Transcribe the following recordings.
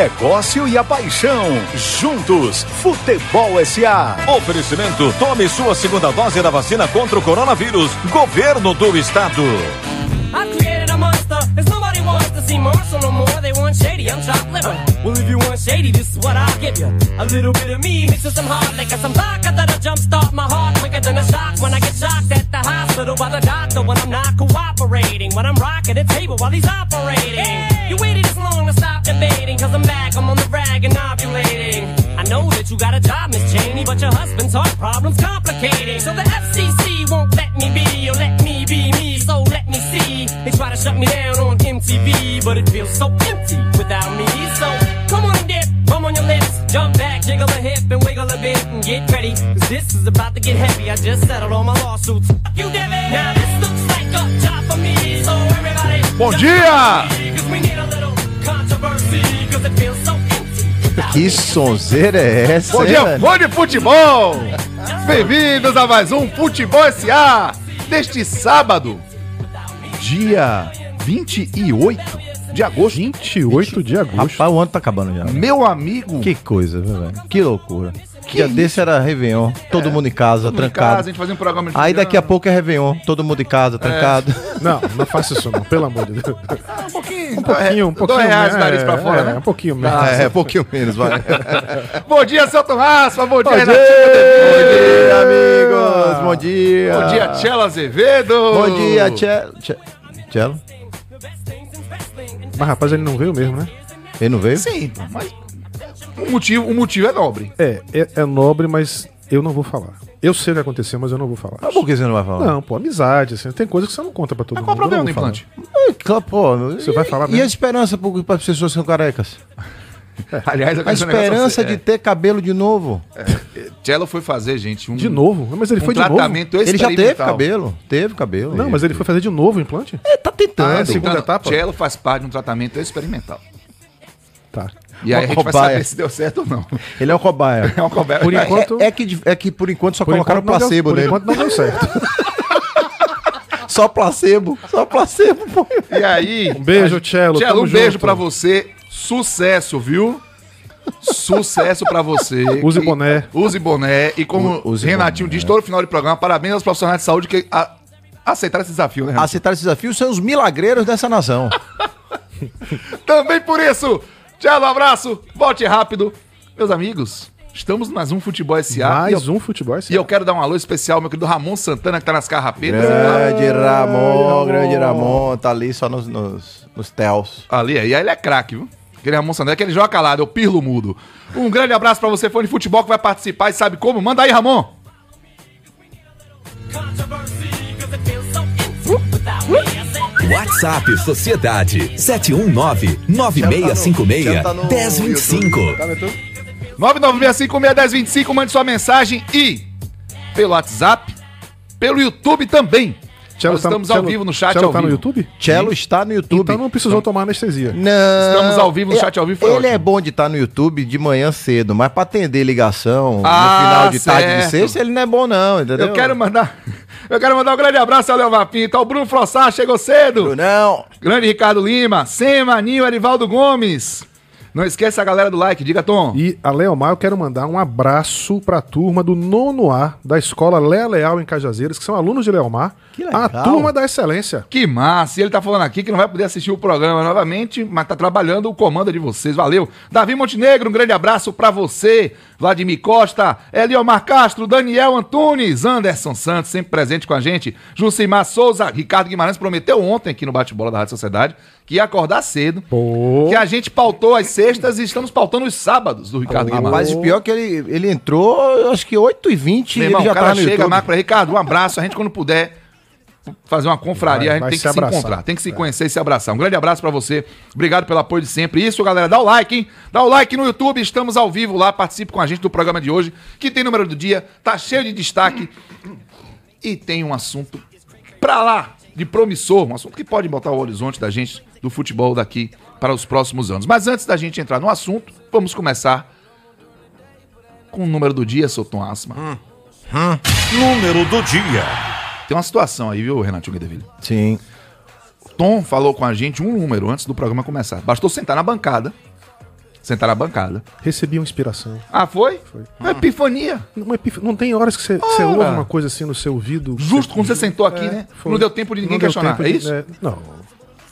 negócio e a paixão. Juntos, Futebol SA. Oferecimento: tome sua segunda dose da vacina contra o coronavírus. Governo do Estado. See Marshall no more. They want shady, I'm chopped liver. Well, if you want shady, this is what I'll give you. A little bit of me mixed with some hard liquor, some vodka that'll jumpstart my heart quicker than a shock when I get shocked at the hospital by the doctor when I'm not cooperating. When I'm rocking the table while he's operating. You waited this long to stop debating, cause I'm back, I'm on the rag and ovulating. I know that you got a job, Miss Cheney, but your husband's heart problem's complicating. So the FCC won't let me be, or let me be me, so let me see. They try to shut me down on MTV, but it feels so empty without me. So come on and dip, bum on your lips, jump back, jiggle a hip and wiggle a bit and get ready. Cause this is about to get heavy. I just settled all my lawsuits. Fuck you, Devin. Now this looks like a job for me, so everybody. Bom dia! Cause we need a little controversy, cause it feels so Que sonzeira é essa? Bom dia, fã de futebol! Bem-vindos a mais um Futebol SA deste sábado, dia 28 de agosto. 28 de agosto. Rapaz, o ano tá acabando já. Meu amigo, Que coisa, viu, velho? Que loucura. Que Dia isso? desse era Réveillon, todo mundo em casa, todo mundo em trancado. casa, a gente fazia um programa de Aí daqui a pouco é Réveillon, todo mundo em casa, trancado. Não, não faça isso não, pelo amor de Deus. um pouquinho, Um pouquinho, um pouquinho. Dois reais né? nariz pra fora, é, né? Um pouquinho mesmo. Ah, é, um pouquinho menos, vai. Bom dia, seu Tomás, bom dia, Bom Renatinho dia, amigos! Bom dia! Bom dia, Tchela Azevedo! Bom dia, Tchelo. Tchelo? Mas rapaz, ele não veio mesmo, né? Ele não veio? Sim, mas o motivo, o motivo é nobre. É, é, é nobre, mas eu não vou falar. Eu sei o que aconteceu, mas eu não vou falar. Mas por que você não vai falar? Não, pô, amizade, assim, tem coisa que você não conta pra todo Mas mundo. qual o problema do implante? É, claro, Pô, Você vai falar E mesmo? a esperança para as pessoas que são carecas? Aliás, eu A negócio esperança a você. de ter cabelo de novo. É, Tchelo foi fazer, gente, um. De novo? Mas ele um foi de novo. tratamento Ele já teve cabelo. Teve cabelo. Não, mas ele foi fazer de novo o implante? Ele tá tentando. Ah, é segunda Então, etapa? Tchelo faz parte de um tratamento experimental. Tá. E aí a gente vai cobaia. saber se deu certo ou não. Ele é um cobaia. É uma conversa. Por enquanto- É, é que, é que por enquanto só Por colocaram enquanto, não deu, placebo por nele. enquanto não deu certo. Só placebo. Só placebo, pô. E aí... Um beijo, Tchelo, Tchelo, um beijo junto. pra você. Sucesso, viu? Sucesso pra você. Use E- boné. Use boné. E como use Renatinho boné. diz todo final de programa, parabéns aos profissionais de saúde que a- aceitaram esse desafio, né, Renato? Aceitar esse desafio são os milagreiros dessa nação. Também por isso. Tchelo, um abraço. Volte rápido. Meus amigos, estamos mais um Futebol SA. Mais e eu, um futebol. E eu quero dar um alô especial ao meu querido Ramon Santana, que tá nas carrapetas. grande Ramon, grande Ramon. Tá ali só nos, nos, nos tels. Ali, aí ele é craque, viu? Aquele Ramon Santana, aquele joga calado, é o Pirlo Mudo. Um grande abraço pra você, fã de futebol, que vai participar e sabe como. Manda aí, Ramon. Controversy, WhatsApp Sociedade 71996561025. 996561025, mande sua mensagem e pelo WhatsApp, pelo YouTube também. Tchelo Nós tá- estamos ao vivo no chat Tchelo ao tá no vivo. YouTube? Cello está no YouTube. Então não precisou tomar anestesia. Não. Estamos ao vivo no chat ao vivo, foi Ele ótimo. é bom de estar no YouTube de manhã cedo, mas pra atender ligação Ah, no final de tarde de certo. sexta, ele não é bom, não, entendeu? Eu quero mandar. Eu quero mandar um grande abraço ao Leomar Pinto, ao Bruno Frossar, chegou cedo. Não. Grande Ricardo Lima, Sema, Maninho, Arivaldo Gomes. Não esqueça a galera do like, diga Tom. E a Leomar, eu quero mandar um abraço pra turma do nono A da escola Lea Leal em Cajazeiras, que são alunos de Leomar. Que legal. A turma da excelência. Que massa! E ele tá falando aqui que não vai poder assistir o programa novamente, mas tá trabalhando o comando de vocês. Valeu! Davi Montenegro, um grande abraço pra você. Vladimir Costa, Eliomar Castro, Daniel Antunes, Anderson Santos, sempre presente com a gente. Jucimar Souza, Ricardo Guimarães prometeu ontem aqui no Bate-Bola da Rádio Sociedade que ia acordar cedo. Pô. Que a gente pautou as sextas e estamos pautando os sábados do Ricardo Guimarães. Rapaz, o pior é que ele, ele entrou, acho que 8h20 e Meu ele irmão, já o cara tá no chega, YouTube. marca pra Ricardo, um abraço. A gente, quando puder fazer uma confraria, Vai- a gente tem se que se abraçar. encontrar, tem que se conhecer e se abraçar. Um grande abraço pra você. Obrigado pelo apoio de sempre. Isso, galera, dá o like, hein? Dá o like no YouTube, estamos ao vivo lá. Participe com a gente do programa de hoje, que tem número do dia, tá cheio de destaque e tem um assunto pra lá de promissor, um assunto que pode botar o horizonte da gente do futebol daqui para os próximos anos. Mas antes da gente entrar no assunto, vamos começar com o número do dia, seu Tom Asma. Número do dia. Tem uma situação aí, viu, Renatinho Guedeville? Sim. Tom falou com a gente um número antes do programa começar. Bastou sentar na bancada Sentar na bancada. Recebi uma inspiração. Ah, foi? Foi. Epifania. Uma epif- Não tem horas que você, você ouve uma coisa assim no seu ouvido. Justo quando você sentou aqui, né? foi. Não deu tempo de ninguém Não questionar. É de- isso? é, não.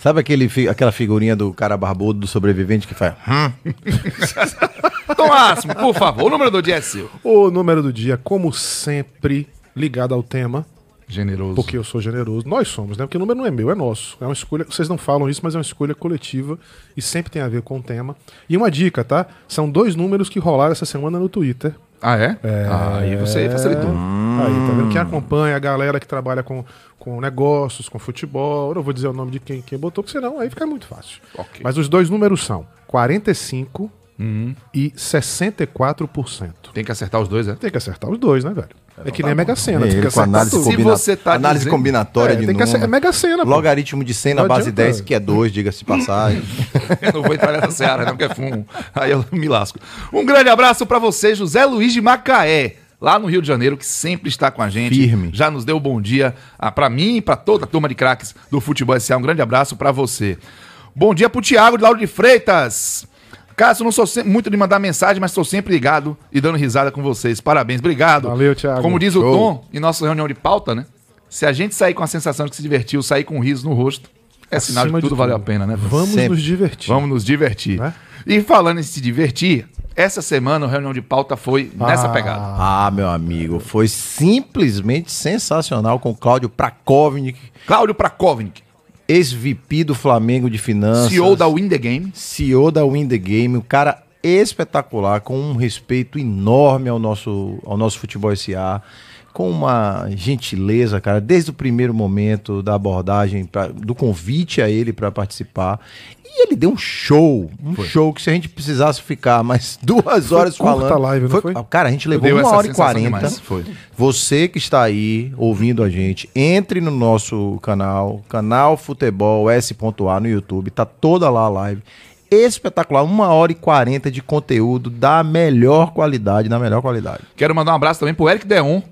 Sabe aquele, fi- aquela figurinha do cara barbudo, do sobrevivente que faz... "Hum"? Então, por favor, o número do dia é seu. O número do dia, como sempre, ligado ao tema, Generoso. porque eu sou generoso. Nós somos, né? Porque o número não é meu, é nosso. É uma escolha. Vocês não falam isso, mas é uma escolha coletiva e sempre tem a ver com o tema. E uma dica, tá? São dois números que rolaram essa semana no Twitter. Ah, é? Ah, aí você facilitou. Aí, tá vendo? Quem acompanha, a galera que trabalha com, com negócios, com futebol. Eu não vou dizer o nome de quem, quem botou, porque senão aí fica muito fácil. Ok. Mas os dois números são 45 e 64%. Tem que acertar os dois, é? Tem que acertar os dois, né, velho? É que nem a Mega Sena. tem Ele que com análise, tudo. Se combina... você tá análise dizendo- combinatória É, de tem que. É número. Mega Sena, pô. Logaritmo de 100 na base adianta. 10, que é 2, diga-se de passagem. Eu não vou entrar nessa seara, não, que é fumo. Aí eu me lasco. Um grande abraço pra você, José Luiz de Macaé, lá no Rio de Janeiro, que sempre está com a gente. Firme. Já nos deu um bom dia ah, pra mim e pra toda a turma de craques do Futebol S.A. Um grande abraço pra você. Bom dia pro Thiago de Lauro de Freitas. Cássio, não sou muito de mandar mensagem, mas estou sempre ligado e dando risada com vocês. Parabéns, obrigado. Valeu, Thiago. Como diz o Show. Tom, em nossa reunião de pauta, né? Se a gente sair com a sensação de que se divertiu, sair com um riso no rosto, é sinal de Acima que tudo valeu a pena, né? Vamos Sempre. nos divertir. Vamos nos divertir. Né? E falando em se divertir, essa semana a reunião de pauta foi nessa Ah. pegada. Ah, meu amigo, foi simplesmente sensacional com o Cláudio Prakovnik, Cláudio Prakovnik, ex-VP do Flamengo de Finanças. CEO da Win The Game. CEO da Win The Game, um cara espetacular, com um respeito enorme ao nosso, ao nosso futebol SA, com uma gentileza, cara, desde o primeiro momento da abordagem, pra- do convite a ele para participar. E ele deu um show, um show que se a gente precisasse ficar mais duas horas curta falando. a live, não foi? Cara, a gente levou uma hora e quarenta. foi. Você que está aí ouvindo a gente, entre no nosso canal, canal Futebol S.A no YouTube, tá toda lá a live. Espetacular, uma hora e quarenta de conteúdo da melhor qualidade, da melhor qualidade. Quero mandar um abraço também pro Eric Deon,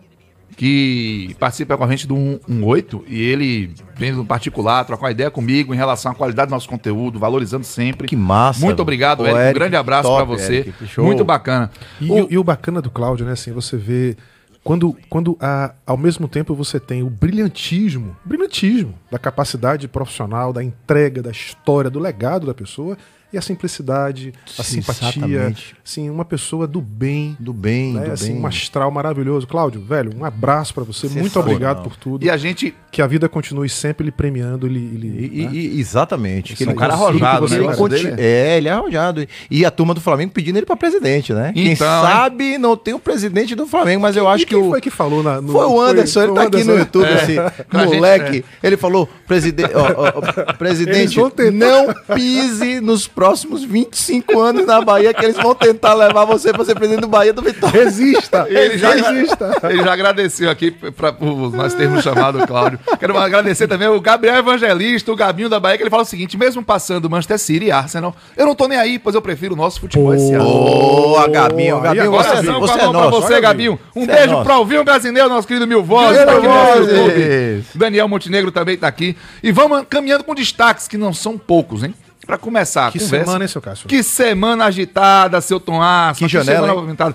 que participa com a gente do 118 e ele vem no particular, trocar uma ideia comigo em relação à qualidade do nosso conteúdo, valorizando sempre. Que massa. Muito obrigado, Pô, Eric. Um grande abraço top, pra você. Eric. Muito bacana. E, O- o- e o bacana do Cláudio, né, assim, você vê quando, quando a- ao mesmo tempo você tem o brilhantismo, brilhantismo da capacidade profissional, da entrega, da história, do legado da pessoa e a simplicidade, a Sim, simpatia, exatamente. assim, uma pessoa do bem, Do bem, né, do assim, bem. um astral maravilhoso. Cláudio, velho, um abraço pra você, muito obrigado por tudo. E a gente Que a vida continue sempre lhe premiando, lhe, lhe- E- né? e- exatamente. Isso ele aí. Um cara arrojado, que né? ele conti- É, ele é arrojado. E a turma do Flamengo pedindo ele pra presidente, né? Quem Então, hein? sabe não tem o presidente do Flamengo, mas eu acho E que quem o. foi que falou na, no- Foi o Anderson, ele foi tá o aqui Anderson. no YouTube, É. assim, Com a gente, moleque. Ele falou, presidente, ó, ó, ó, presidente, não pise nos próximos 25 anos na Bahia, que eles vão tentar levar você pra ser presidente do Bahia do Vitória. Resista! Ele já, resista! ele já agradeceu aqui pra, por nós termos chamado o Cláudio. Quero agradecer também o Gabriel Evangelista, o Gabinho da Bahia, que ele fala o seguinte: mesmo passando Manchester City e Arsenal, eu não tô nem aí, pois eu prefiro o nosso futebol esse ano. Boa, Gabinho, Gabinho, agora você, é- você é mão pra nosso. você, Gabinho. Um Você é beijo nosso. pra ouvir o brasileiro, nosso querido Mil Vozes. Tá aqui no nosso. YouTube. Daniel Montenegro também tá aqui. E vamos caminhando com destaques, que não são poucos, hein? Pra começar Que conversa. semana, hein, seu Cássio? Que semana agitada, seu Tom Aço. Que janela, semana.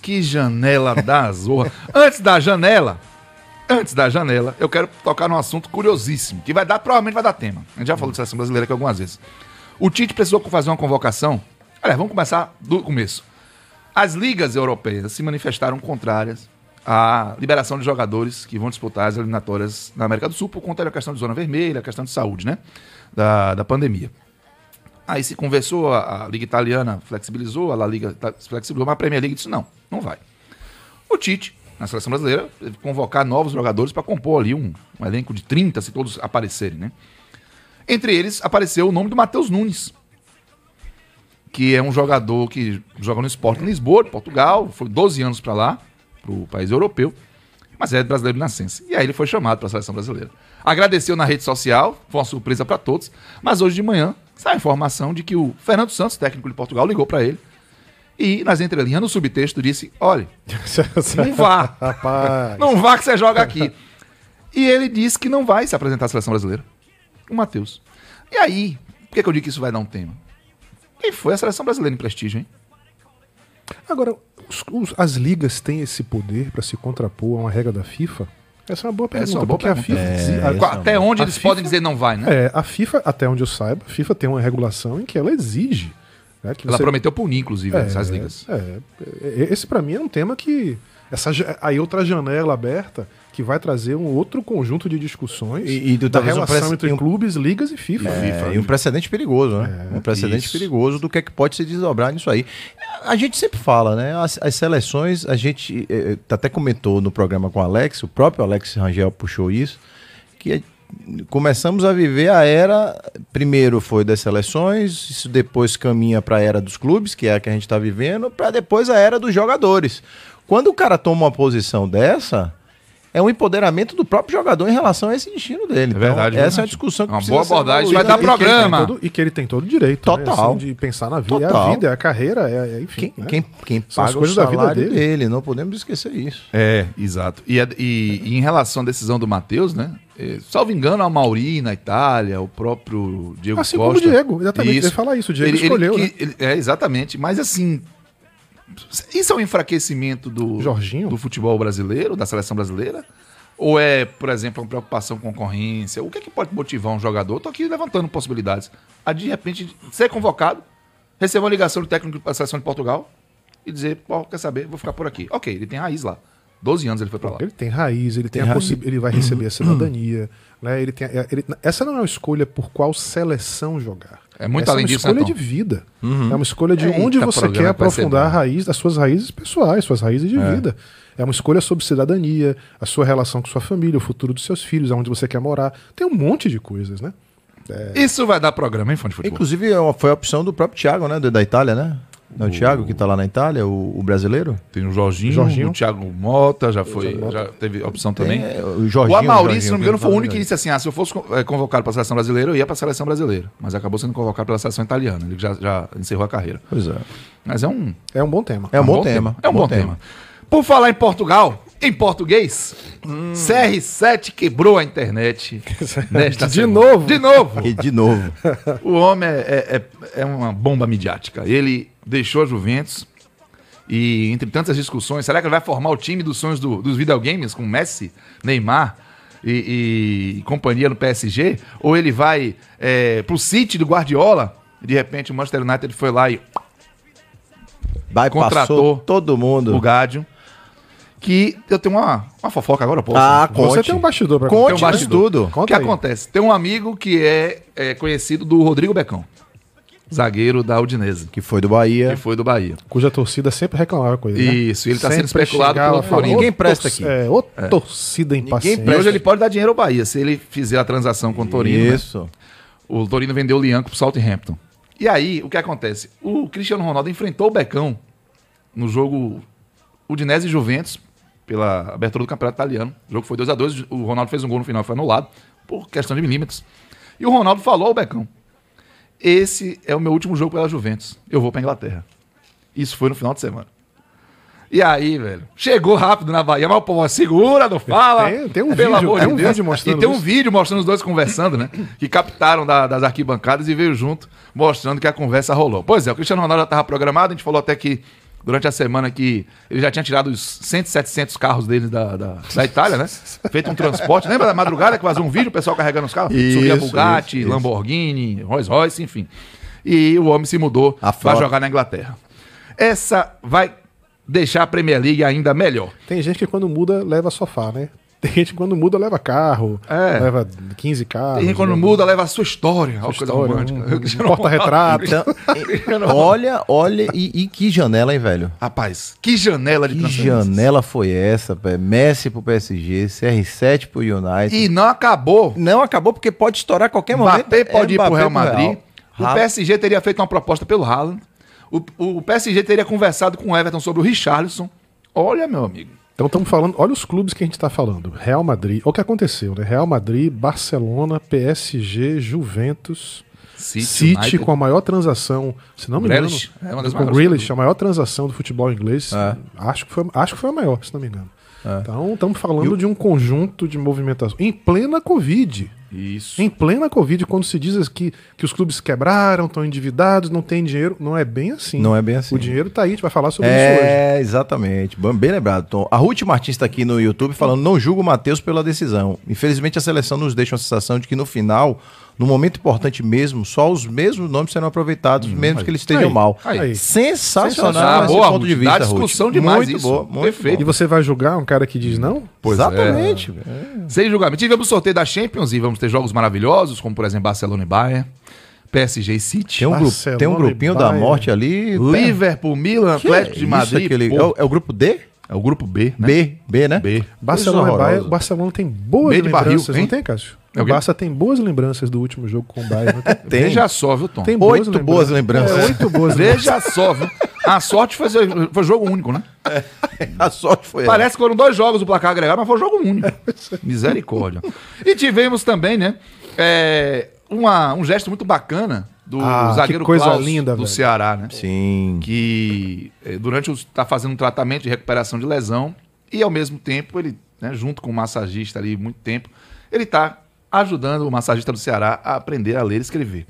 Que janela da zorra. antes da janela, antes da janela, eu quero tocar num assunto curiosíssimo, que vai dar, provavelmente vai dar tema. A gente já falou de seleção brasileira aqui algumas vezes. O Tite precisou fazer uma convocação. Olha, vamos começar do começo. As ligas europeias se manifestaram contrárias à liberação de jogadores que vão disputar as eliminatórias na América do Sul por conta da questão de zona vermelha, a questão de saúde, né? Da, da pandemia. Aí se conversou, a, a Liga Italiana flexibilizou, a La Liga flexibilizou, mas a Premier League disse não, não vai. O Tite, na seleção brasileira, teve que convocar novos jogadores para compor ali um, um elenco de 30, se todos aparecerem, né? Entre eles apareceu o nome do Matheus Nunes, que é um jogador que joga no Sport em Lisboa, Portugal, foi 12 anos para lá, para o país europeu, mas é brasileiro de nascença. E aí ele foi chamado para a seleção brasileira. Agradeceu na rede social, foi uma surpresa para todos, mas hoje de manhã sai a informação de que o Fernando Santos, técnico de Portugal, ligou para ele e nas entrelinhas, no subtexto, disse: olha, não vá, Rapaz. não vá que você joga aqui. E ele disse que não vai se apresentar à seleção brasileira. O Matheus. E aí, por que, que eu digo que isso vai dar um tema? Quem foi a seleção brasileira em prestígio, hein? Agora, os- os- as ligas têm esse poder para se contrapor a uma regra da FIFA? Essa é uma boa pergunta. É uma boa porque a pergunta. FIFA, É, a- é Até onde a eles FIFA podem dizer não vai, né? É, a FIFA, até onde eu saiba, a FIFA tem uma regulação em que ela exige. né, que Ela você- prometeu punir, inclusive, é, essas ligas. é, é, esse pra mim é um tema que. Essa, aí outra janela aberta que vai trazer um outro conjunto de discussões E- e do- da um relação prece- entre um- clubes, ligas e FIFA. É, e um precedente perigoso, né? um precedente isso. perigoso do que é que pode se desdobrar nisso aí. A gente sempre fala, né? As, as seleções, a gente eh, eh, até comentou no programa com o Alex, o próprio Alex Rangel puxou isso, que eh, começamos a viver a era, primeiro foi das seleções, isso depois caminha para a era dos clubes, que é a que a gente está vivendo, para depois a era dos jogadores. Quando o cara toma uma posição dessa, é um empoderamento do próprio jogador em relação a esse destino dele. É verdade, Então, essa é uma discussão que Uma precisa boa abordagem, vai dar E que ele programa. todo- e que ele tem todo o direito né, Total. assim, de pensar na vida. É a Total. vida, é a carreira, é, é- enfim. Quem, né? quem, quem São as paga coisas o da vida dele. dele. não podemos esquecer isso. É, exato. E, é- e- e em relação à decisão do Matheus, né? eh, salvo engano, a Mauri na Itália, o próprio Diego Assim como Costa. o Diego, exatamente. Eu ia falar isso, o Diego escolheu, que- né? ele- é, exatamente. Mas assim, isso é um enfraquecimento do, Jorginho? do futebol brasileiro, da seleção brasileira? Ou é, por exemplo, uma preocupação com concorrência? O que, é que pode motivar um jogador? Estou aqui levantando possibilidades. A de repente ser convocado, receber uma ligação do técnico da seleção de Portugal e dizer, pô, quer saber, vou ficar por aqui. Ok, ele tem raiz lá. 12 anos ele foi pra lá. Ele tem raiz, ele tem, Tem a raiz. ele vai receber a cidadania, né? Ele tem, é, ele- essa não é uma escolha por qual seleção jogar. É muito essa além é uma disso, né, escolha Tom? de vida. É uma escolha de Eita, onde você programa quer aprofundar a raiz das suas raízes pessoais, suas raízes de vida. É uma escolha sobre cidadania, a sua relação com sua família, o futuro dos seus filhos, aonde você quer morar. Tem um monte de coisas, né? Isso vai dar programa, hein, fã de futebol? Inclusive, é uma- foi a opção do próprio Thiago, né? Da Itália, né? Não, o Thiago, que tá lá na Itália, o, o brasileiro. Tem o Jorginho, Jorginho. o Thiago Mota, já foi, Mota. já teve opção também. Tem, é, o Jorginho, o Amauri, Jorginho, se não me engano, foi o único que disse assim: ah, se eu fosse eh, convocado para a seleção brasileira, eu ia para a seleção brasileira. Mas acabou sendo convocado pela seleção italiana. Ele já, já encerrou a carreira. Pois é. Mas é um, É um bom tema. É um bom tema. É um bom tema. Por falar em Portugal, em português, CR7 quebrou a internet. nesta De semana. novo. De novo. E de novo. O homem é, é, é- é uma bomba midiática. Ele deixou a Juventus e, entre tantas discussões, será que ele vai formar o time dos sonhos do- dos videogames com Messi, Neymar e, e companhia no PSG? Ou ele vai é, pro City do Guardiola? E, de repente o Manchester United foi lá e Vai, Contratou todo mundo. o Gádio. Que eu tenho uma, uma fofoca agora, posso? Ah, Você conte. tem um bastidor pra Conte Tem um bastidor. tudo. O que aí. acontece? Tem um amigo que é, é conhecido do Rodrigo Becão, zagueiro da Udinese, Que foi do Bahia. que foi do Bahia. Cuja torcida sempre reclamava com ele. né? Isso, ele tá sendo especulado pelo Flamengo. Ninguém "Ô, presta aqui." É, ô torcida impaciente. E hoje ele pode dar dinheiro ao Bahia, se ele fizer a transação com o Torino. né? Isso. O Torino vendeu o Lianco pro Southampton. E aí, o que acontece? O Cristiano Ronaldo enfrentou o Becão no jogo Udinese e Juventus, pela abertura do Campeonato Italiano. O jogo foi 2 a 2 o Ronaldo fez um gol no final, foi anulado, por questão de milímetros. E o Ronaldo falou ao Becão, esse é o meu último jogo pela Juventus, eu vou pra Inglaterra. Isso foi no final de semana. E aí, velho, chegou rápido na Bahia, mas o povo segura, não fala. Tem- tem um Pelo vídeo, amor tem de um Deus. vídeo mostrando E tem um isso. vídeo mostrando os dois conversando, né? Que captaram da- das arquibancadas e veio junto, mostrando que a conversa rolou. Pois é, o Cristiano Ronaldo já estava programado, a gente falou até que durante a semana que ele já tinha tirado os 100, 700 carros deles da, da, da Itália, né? Feito um transporte. Lembra da madrugada que vazou um vídeo, o pessoal carregando os carros? Isso, Subia Bugatti, isso, isso. Lamborghini, Rolls Royce, enfim. E o homem se mudou para jogar na Inglaterra. Essa vai deixar a Premier League ainda melhor. Tem gente que quando muda leva sofá, né? Tem gente que quando muda leva carro, É. leva 15 carros. Tem gente quando muda, leva a sua história. Coisa história, romântica. um- um porta-retrato. Então, olha, olha, e, e que janela, hein, velho? Rapaz, que janela de Que janela foi essa, pé? Messi pro PSG, CR7 pro United. E não acabou. Não acabou porque pode estourar a qualquer momento. Mbappé pode ir Mbappé pro Real Madrid. O Ra- PSG teria feito uma proposta pelo Haaland. O, o PSG teria conversado com o Everton sobre o Richarlison. Olha, meu amigo. Então estamos falando, olha os clubes que a gente está falando. Real Madrid, olha o que aconteceu, né? Real Madrid, Barcelona, PSG, Juventus, City, City, com a maior transação, se não me Grealish, engano, é uma das com Grealish, a maior transação do futebol inglês. É. Acho, que foi, acho que foi a maior, se não me engano. Então estamos falando de um conjunto de movimentações em plena Covid. Isso. Em plena Covid, quando se diz que, que os clubes quebraram, estão endividados, não tem dinheiro, não é bem assim. Não é bem assim. O dinheiro tá aí, a gente vai falar sobre isso hoje. É, exatamente. Bom, Bem lembrado, Tom. A Ruth Martins está aqui no YouTube falando: não julgo o Matheus pela decisão. Infelizmente, a seleção nos deixa uma sensação de que no final, no momento importante mesmo, só os mesmos nomes serão aproveitados, mesmo que eles estejam Aí, mal. aí. Sensacional Ah, esse boa, ponto Ruth. de vista. Dá Ruth. discussão demais Muito isso. boa, muito Perfeito. E você vai julgar um cara que diz não? Pois é. Exatamente. velho. Sem julgamento. Tivemos o sorteio da Champions e vamos ter jogos maravilhosos, como por exemplo Barcelona e Bayern, PSG e City, Tem um, grupo, tem um grupinho da morte ali. Liverpool, Milan, Que Atlético é de Madrid. aquele- é, o, é o grupo D? é o grupo B, né? B, B, né? B. Barcelona e Barcelona tem boas Meio de barril, hein? não tem, Cássio? É o? Barça tem boas lembranças do último jogo com o Bayern. não tem? Veja só, viu, Tom? Tem Oito boas lembranças. É, oito boas lembranças. Veja só, viu? A sorte foi, foi jogo único, né? A sorte foi. Parece que foram dois jogos o placar agregado, mas foi jogo único. Misericórdia. E tivemos também, né? é, uma- um gesto muito bacana do Ah, zagueiro coisa Klaus linda, do velho. Ceará, né? Sim. que eh, durante o está fazendo um tratamento de recuperação de lesão e ao mesmo tempo ele, né, junto com o massagista ali muito tempo, ele está ajudando o massagista do Ceará a aprender a ler e escrever.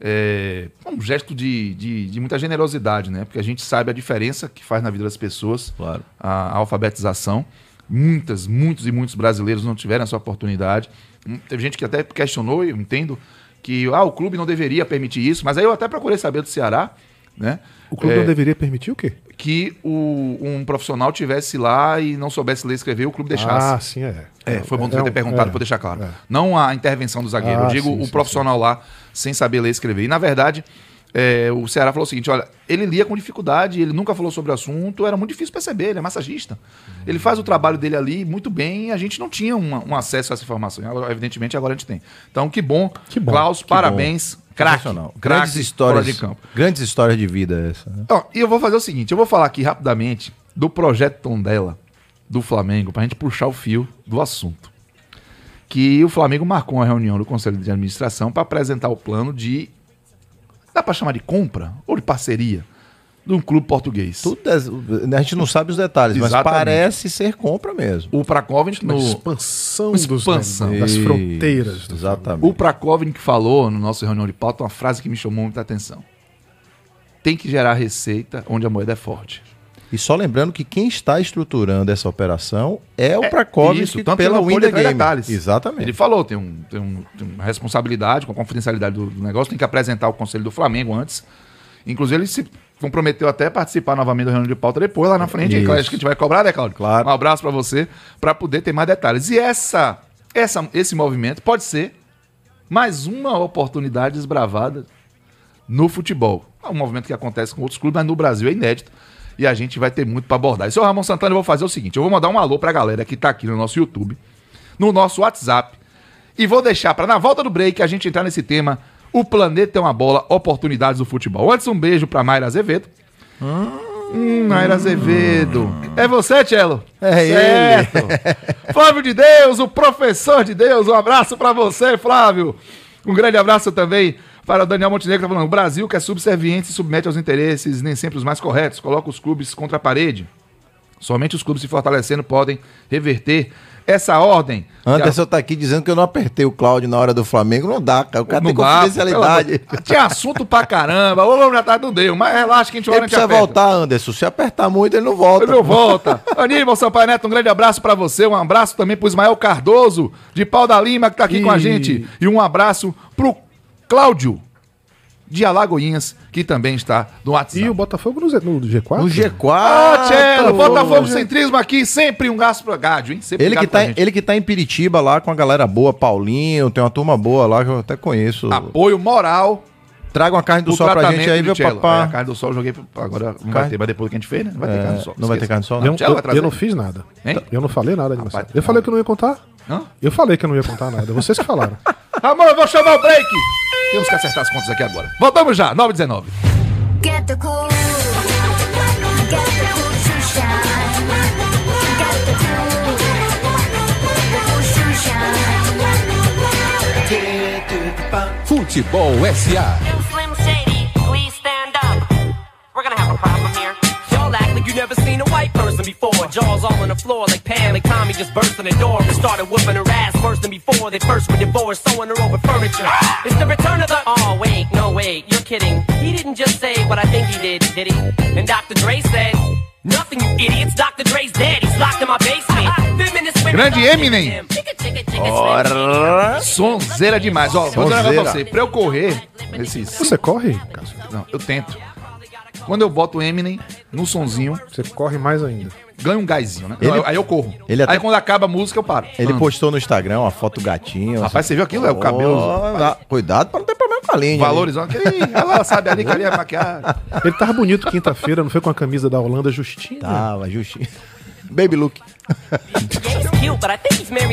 É um gesto de, de, de muita generosidade, né? Porque a gente sabe a diferença que faz na vida das pessoas Claro. a, a alfabetização. Muitas, muitos e muitos brasileiros não tiveram essa oportunidade. Hum, Teve gente que até questionou, e eu entendo, que ah, o clube não deveria permitir isso, mas aí eu até procurei saber do Ceará, né? O clube É, não deveria permitir o quê? que o- um profissional tivesse lá e não soubesse ler e escrever, o clube Ah, deixasse. sim, é. É, foi bom você É ter perguntado é, para deixar claro. é. Não a intervenção do zagueiro, Ah, eu digo sim, o sim, profissional lá sem saber ler e escrever. E na verdade, é, o Ceará falou o seguinte: olha, ele lia com dificuldade, ele nunca falou sobre o assunto, era muito difícil perceber, ele é massagista. Ele faz o trabalho dele ali muito bem e a gente não tinha uma- um acesso a essa informação. Evidentemente, agora a gente tem. Então, que bom. Que bom, Klaus, que parabéns. Craque. Craque Grandes histórias de campo. Grandes histórias de vida essa. né? Ó, e eu vou fazer o seguinte, eu vou falar aqui rapidamente do projeto Tondela do Flamengo, pra gente puxar o fio do assunto. Que o Flamengo marcou uma reunião do Conselho de Administração para apresentar o plano de dá pra chamar de compra ou de parceria de um clube português. Tudo é- a gente não sabe os detalhes, mas Exatamente. parece ser compra mesmo. O Prakovic Uma no expansão, Uma dos- expansão. das Isso, fronteiras. do Exatamente. o Prakovic falou no nosso reunião de pauta uma frase que me chamou muita atenção. Tem que gerar receita onde a moeda é forte. E só lembrando que quem está estruturando essa operação é o É, Prakovic isso, tanto pela que não pôde Winda entrar em Game. detalhes. Exatamente. Ele falou, tem, um, tem, um- tem uma responsabilidade com a confidencialidade do, do negócio, tem que apresentar o conselho do Flamengo antes. Inclusive, ele se comprometeu até a participar novamente da reunião de pauta depois, lá na frente. Isso. Acho que a gente vai cobrar, né, Claudio? Claro. Um abraço pra você, pra poder ter mais detalhes. E essa, essa, esse movimento pode ser mais uma oportunidade desbravada no futebol. É um movimento que acontece com outros clubes, mas no Brasil é inédito. E a gente vai ter muito para abordar. E, seu Ramon Santana, eu vou fazer o seguinte: eu vou mandar um alô pra galera que tá aqui no nosso YouTube, no nosso WhatsApp. E vou deixar para na volta do break a gente entrar nesse tema. O planeta é uma bola, oportunidades do futebol. Antes, um beijo pra Mayra Azevedo. Hum, Mayra Azevedo. É você, Tchelo? É certo. Flávio de Deus, o professor de Deus. Um abraço pra você, Flávio. Um grande abraço também para o Daniel Montenegro, tá falando: o Brasil que é subserviente se submete aos interesses, nem sempre os mais corretos, coloca os clubes contra a parede. Somente os clubes se fortalecendo podem reverter essa ordem. Anderson tá aqui dizendo que eu não apertei o Cláudio na hora do Flamengo. Não dá, cara. O cara tem dá, confidencialidade. pelo amor- Tinha assunto pra caramba. Ô, já tá, não deu. Mas relaxa que a gente Ele hora a gente precisa voltar, Anderson. Se apertar muito, ele não volta. Ele não volta. Aníbal Sampaio Neto, um grande abraço pra você. Um abraço também pro Ismael Cardoso, de Pau da Lima, que tá aqui com a E- gente. E um abraço pro Cláudio, de Alagoinhas, que também está no WhatsApp. E o Botafogo no, Z- no G4? No G4. Ah, Tchelo, Botafogo. Centrismo aqui, sempre um gasto pro Gádio, hein? Sempre Ele que, tá, ele que tá em Piritiba lá com a galera boa, Paulinho, tem uma turma boa lá que eu até conheço. Apoio moral Traga uma carne do do sol pra gente aí, meu Tchelo. É, a papá. carne do sol eu joguei, agora não vai Carne- ter, mas depois que a gente fez, né? Não vai ter É, carne do sol. não vai ter esqueça. carne do sol, Eu, não? eu, vai trazer. eu não fiz nada. Hein? Eu não falei nada de Rapaz, Marcelo. Eu falei que eu não ia contar. Hã? Eu falei que eu não ia contar nada. Vocês que falaram. Ramon, eu vou chamar o break. Temos que acertar as contas aqui agora. Voltamos já, 9 19 Get the cool. Get the cool to shine. Get the cool. Cool to shine. Futebol SA. Slim Shady, please stand up. We're gonna have a problem here. Y'all act like you never seen a white person before. jaws all on the floor like Pam, like Tommy just burst in the door and started whooping her ass worse than before. They first were divorced, sewing her over furniture. It's the return of the. Oh wait, no wait, you're kidding. He didn't just say what I think he did, did he? And Dr. Dre said. Nothing, you idiots. Dr. Dre's dead. He's locked in my basement. Feminist Grande Eminem. slim. Sonzeira demais. Ó, vou dizer um pra você. Pra eu correr, esses... Você corre, Cássio? Não, eu tento. Quando eu boto o Eminem no sonzinho, Você corre mais ainda. ganho um gásinho, né? Ele- Aí- eu corro. ele até- Aí quando acaba a música, eu paro. Ele Ah. postou no Instagram uma foto do gatinho. Rapaz, você viu aquilo? É o cabelo. Dá- cuidado pra não ter problema com a linha. Valorizando. Ela sabe ali que ali é maquiagem. Ele tava bonito quinta-feira, não foi com a camisa da Holanda justinha? Tava, justinho. Baby look.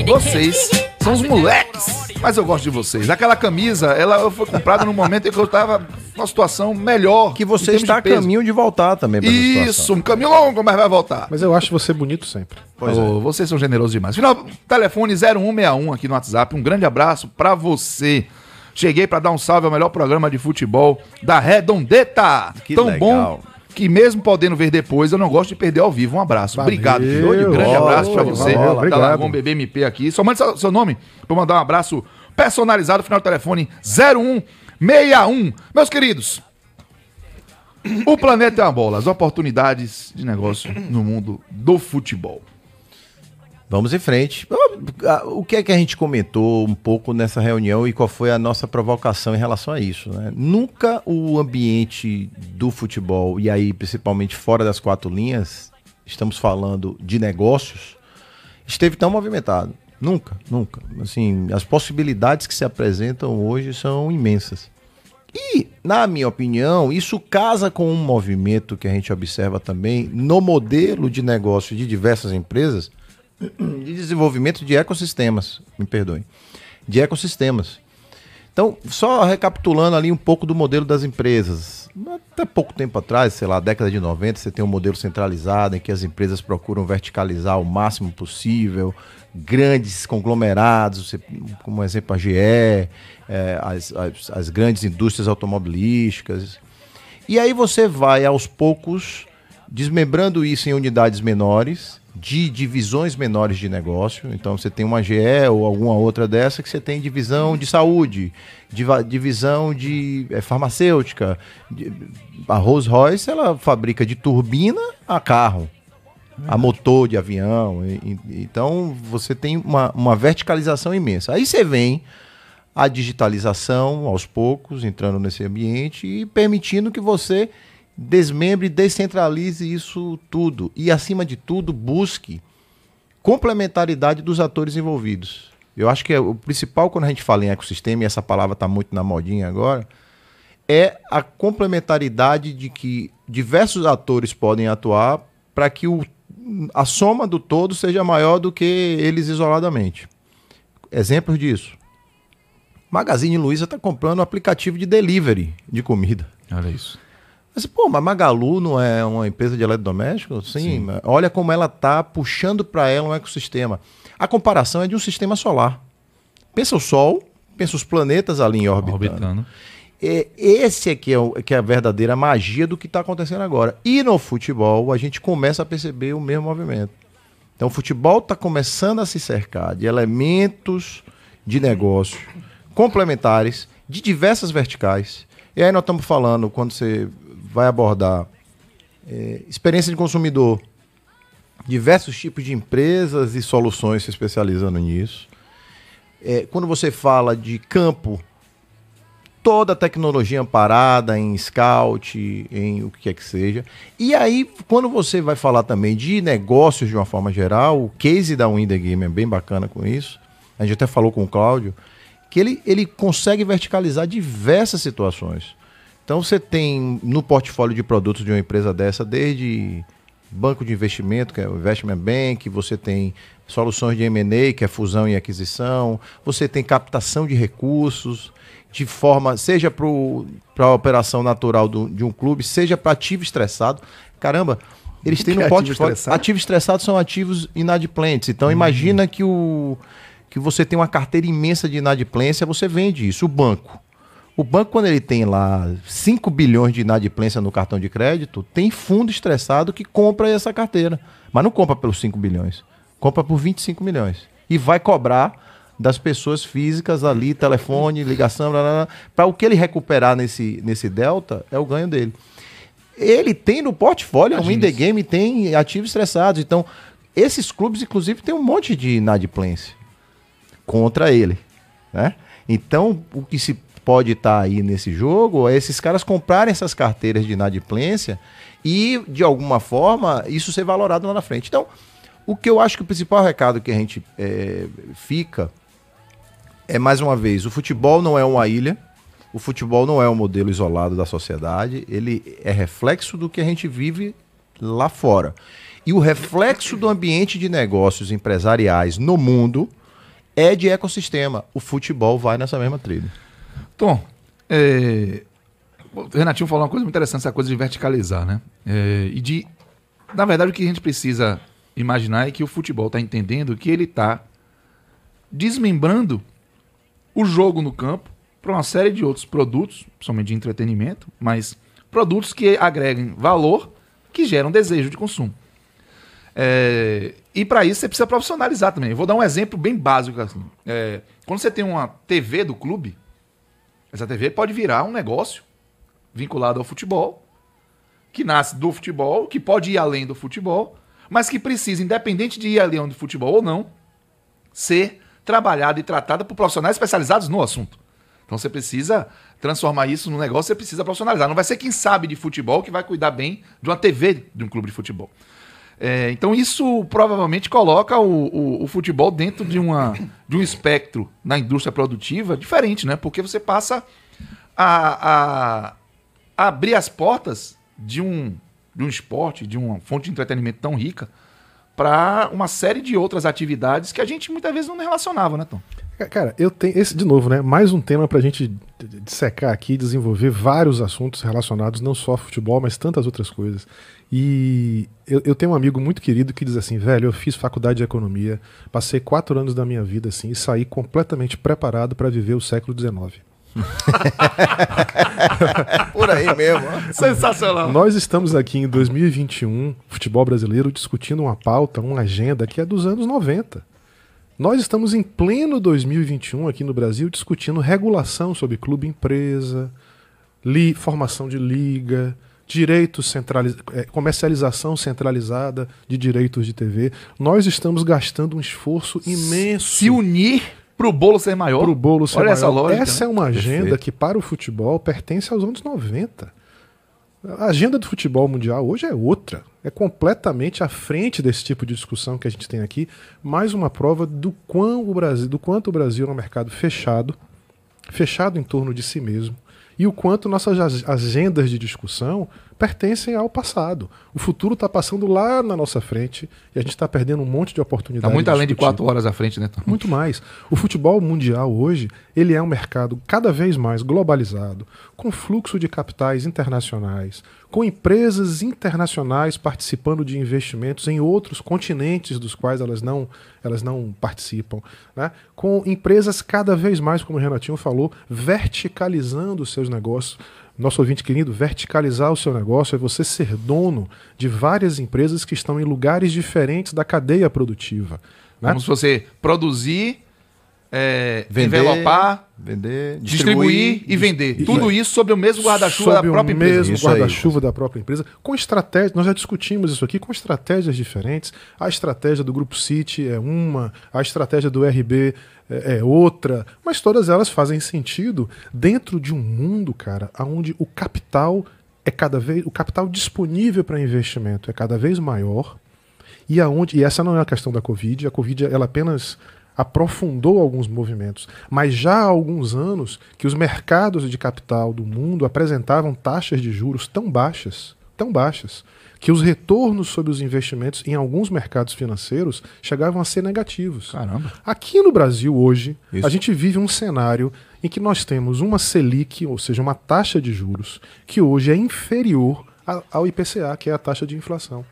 Vocês são os moleques. Mas eu gosto de vocês. Aquela camisa, ela foi comprada num momento em que eu tava numa situação melhor. Que você está a caminho de voltar também Isso, situação. um caminho longo, mas vai voltar. Mas eu acho você bonito sempre. Pois Ô, Vocês são generosos demais. Final, telefone 0161 aqui no WhatsApp. Um grande abraço pra você. Cheguei pra dar um salve ao melhor programa de futebol da Redondeta. Que Tão legal. bom que mesmo podendo ver depois, eu não gosto de perder ao vivo. Um abraço. Valeu. obrigado, Júlio. Um grande Valeu, abraço pra você. da obrigado. Lagoon BBMP aqui. Só mande seu, nome pra eu mandar um abraço personalizado. Final do telefone 0161. Meus queridos, o planeta é uma bola. As oportunidades de negócio no mundo do futebol. Vamos em frente. Ah, O que é que a gente comentou um pouco nessa reunião e qual foi a nossa provocação em relação a isso? né? Nunca o ambiente do futebol, e aí principalmente fora das quatro linhas, estamos falando de negócios, esteve tão movimentado. Nunca, nunca. Assim, as possibilidades que se apresentam hoje são imensas. E, na minha opinião, isso casa com um movimento que a gente observa também no modelo de negócio de diversas empresas de desenvolvimento de ecossistemas, me perdoem, de ecossistemas. Então, só recapitulando ali um pouco do modelo das empresas. Até pouco tempo atrás, sei lá, década de 90, você tem um modelo centralizado em que as empresas procuram verticalizar o máximo possível, grandes conglomerados, como exemplo a GE, eh, as, as- as grandes indústrias automobilísticas. E aí você vai aos poucos desmembrando isso em unidades menores, de divisões menores de negócio. Então você tem uma GE ou alguma outra dessa que você tem divisão de saúde, divisão de eh, farmacêutica. A Rolls Royce ela fabrica de turbina a carro, a motor de avião. E- e- então você tem uma, uma verticalização imensa. Aí você vem a digitalização aos poucos, entrando nesse ambiente e permitindo que você desmembre e descentralize isso tudo. E, acima de tudo, busque complementaridade dos atores envolvidos. Eu acho que é o principal quando a gente fala em ecossistema, e essa palavra está muito na modinha agora, é a complementaridade de que diversos atores podem atuar para que o, a soma do todo seja maior do que eles isoladamente. Exemplos disso. Magazine Luiza está comprando um aplicativo de delivery de comida. Olha isso. Mas, pô, mas Magalu não é uma empresa de eletrodoméstico? Sim. mas Olha como ela está puxando para ela um ecossistema. A comparação é de um sistema solar. Pensa o Sol, pensa os planetas ali em órbita. Orbitando. É, esse é que é, o- que é a verdadeira magia do que está acontecendo agora. E no futebol, a gente começa a perceber o mesmo movimento. Então, o futebol está começando a se cercar de elementos de negócio complementares, de diversas verticais. E aí nós estamos falando, quando você vai abordar é, experiência de consumidor, diversos tipos de empresas e soluções se especializando nisso. É, quando você fala de campo, toda a tecnologia amparada em scout, em o que quer que seja. E aí, quando você vai falar também de negócios de uma forma geral, o case da Win The Game é bem bacana com isso. A gente até falou com o Cláudio, que ele, ele consegue verticalizar diversas situações. Então você tem no portfólio de produtos de uma empresa dessa, desde banco de investimento, que é o Investment Bank, você tem soluções de M&A, que é fusão e aquisição, você tem captação de recursos, de forma, seja para a operação natural do- de um clube, seja para ativo estressado. Caramba, eles têm no ativo portfólio. estressado? Ativos estressados são ativos inadimplentes. Então imagina que, o, que você tem uma carteira imensa de inadimplência, você vende isso. O banco. O banco, quando ele tem lá 5 bilhões de inadimplência no cartão de crédito, tem fundo estressado que compra essa carteira. Mas não compra pelos 5 bilhões. Compra por 25 milhões. E vai cobrar das pessoas físicas ali, telefone, ligação, para o que ele recuperar nesse, nesse delta é o ganho dele. Ele tem no portfólio, o Win the Game tem ativos estressados. Então, esses clubes, inclusive, tem um monte de inadimplência contra ele, né? Então, o que se pode estar aí nesse jogo é esses caras comprarem essas carteiras de inadimplência e, de alguma forma, isso ser valorado lá na frente. Então, o que eu acho que o principal recado que a gente eh, fica é, mais uma vez, o futebol não é uma ilha, o futebol não é um modelo isolado da sociedade, ele é reflexo do que a gente vive lá fora. E o reflexo do ambiente de negócios empresariais no mundo é de ecossistema. O futebol vai nessa mesma trilha. Tom, é, o Renatinho falou uma coisa muito interessante, essa coisa de verticalizar, né? É, e de. Na verdade, o que a gente precisa imaginar é que o futebol está entendendo que ele está desmembrando o jogo no campo para uma série de outros produtos, principalmente de entretenimento, mas produtos que agreguem valor, que geram desejo de consumo. É, e para isso você precisa profissionalizar também. Eu vou dar um exemplo bem básico. Assim. É, quando você tem uma TV do clube, essa TV pode virar um negócio vinculado ao futebol, que nasce do futebol, que pode ir além do futebol, mas que precisa, independente de ir além do futebol ou não, ser trabalhada e tratada por profissionais especializados no assunto. Então você precisa transformar isso num negócio, você precisa profissionalizar. Não vai ser quem sabe de futebol que vai cuidar bem de uma TV de um clube de futebol. É, então isso provavelmente coloca o, o- o futebol dentro de, uma, de um espectro na indústria produtiva diferente, né? Porque você passa a, a- a abrir as portas de um, de um esporte, de uma fonte de entretenimento tão rica, para uma série de outras atividades que a gente muitas vezes não relacionava, né, Tom? Ca- Cara, eu tenho esse de novo, né? Mais um tema pra gente d- d- dissecar aqui, desenvolver vários assuntos relacionados não só ao futebol, mas tantas outras coisas. E eu, eu tenho um amigo muito querido que diz assim, velho, eu fiz faculdade de economia, passei quatro anos da minha vida assim e saí completamente preparado para viver o século XIX. Por aí mesmo. Sensacional. Nós estamos aqui em 2021, futebol brasileiro, discutindo uma pauta, uma agenda que é dos anos 90. Nós estamos em pleno 2021 aqui no Brasil discutindo regulação sobre clube empresa, li, formação de liga, direitos centraliz... eh, comercialização centralizada de direitos de TV. Nós estamos gastando um esforço imenso Se unir pro bolo ser maior. para o bolo ser Olha maior. essa lógica. Essa né? é uma agenda Perfeito. que para o futebol pertence aos anos 90. A agenda do futebol mundial hoje é outra. É completamente à frente desse tipo de discussão que a gente tem aqui. Mais uma prova do, quão o Brasil, do quanto o Brasil é um mercado fechado, fechado em torno de si mesmo, e o quanto nossas ag- agendas de discussão pertencem ao passado. O futuro está passando lá na nossa frente e a gente está perdendo um monte de oportunidades. muito além de quatro horas à frente, né, Tom? Muito mais. O futebol mundial hoje, ele é um mercado cada vez mais globalizado, com fluxo de capitais internacionais, com empresas internacionais participando de investimentos em outros continentes dos quais elas não, elas não participam, né? com empresas cada vez mais, como o Renatinho falou, verticalizando os seus negócios. Nosso ouvinte querido, verticalizar o seu negócio é você ser dono de várias empresas que estão em lugares diferentes da cadeia produtiva. né? Como se você produzir, é, Vender, envelopar, vender, distribuir, e vender. Tudo isso sob o mesmo guarda-chuva da própria o empresa. mesmo Isso aí, guarda-chuva da própria empresa, com estratégias, nós já discutimos isso aqui, com estratégias diferentes. A estratégia do Grupo City é uma, a estratégia do RB é, é outra, mas todas elas fazem sentido dentro de um mundo, cara, onde o capital é cada vez, o capital disponível para investimento é cada vez maior e aonde e essa não é a questão da Covid, a Covid ela apenas aprofundou alguns movimentos, mas já há alguns anos que os mercados de capital do mundo apresentavam taxas de juros tão baixas, tão baixas, que os retornos sobre os investimentos em alguns mercados financeiros chegavam a ser negativos. Caramba. Aqui no Brasil hoje, Isso. a gente vive um cenário em que nós temos uma Selic, ou seja, uma taxa de juros, que hoje é inferior ao IPCA, que é a taxa de inflação.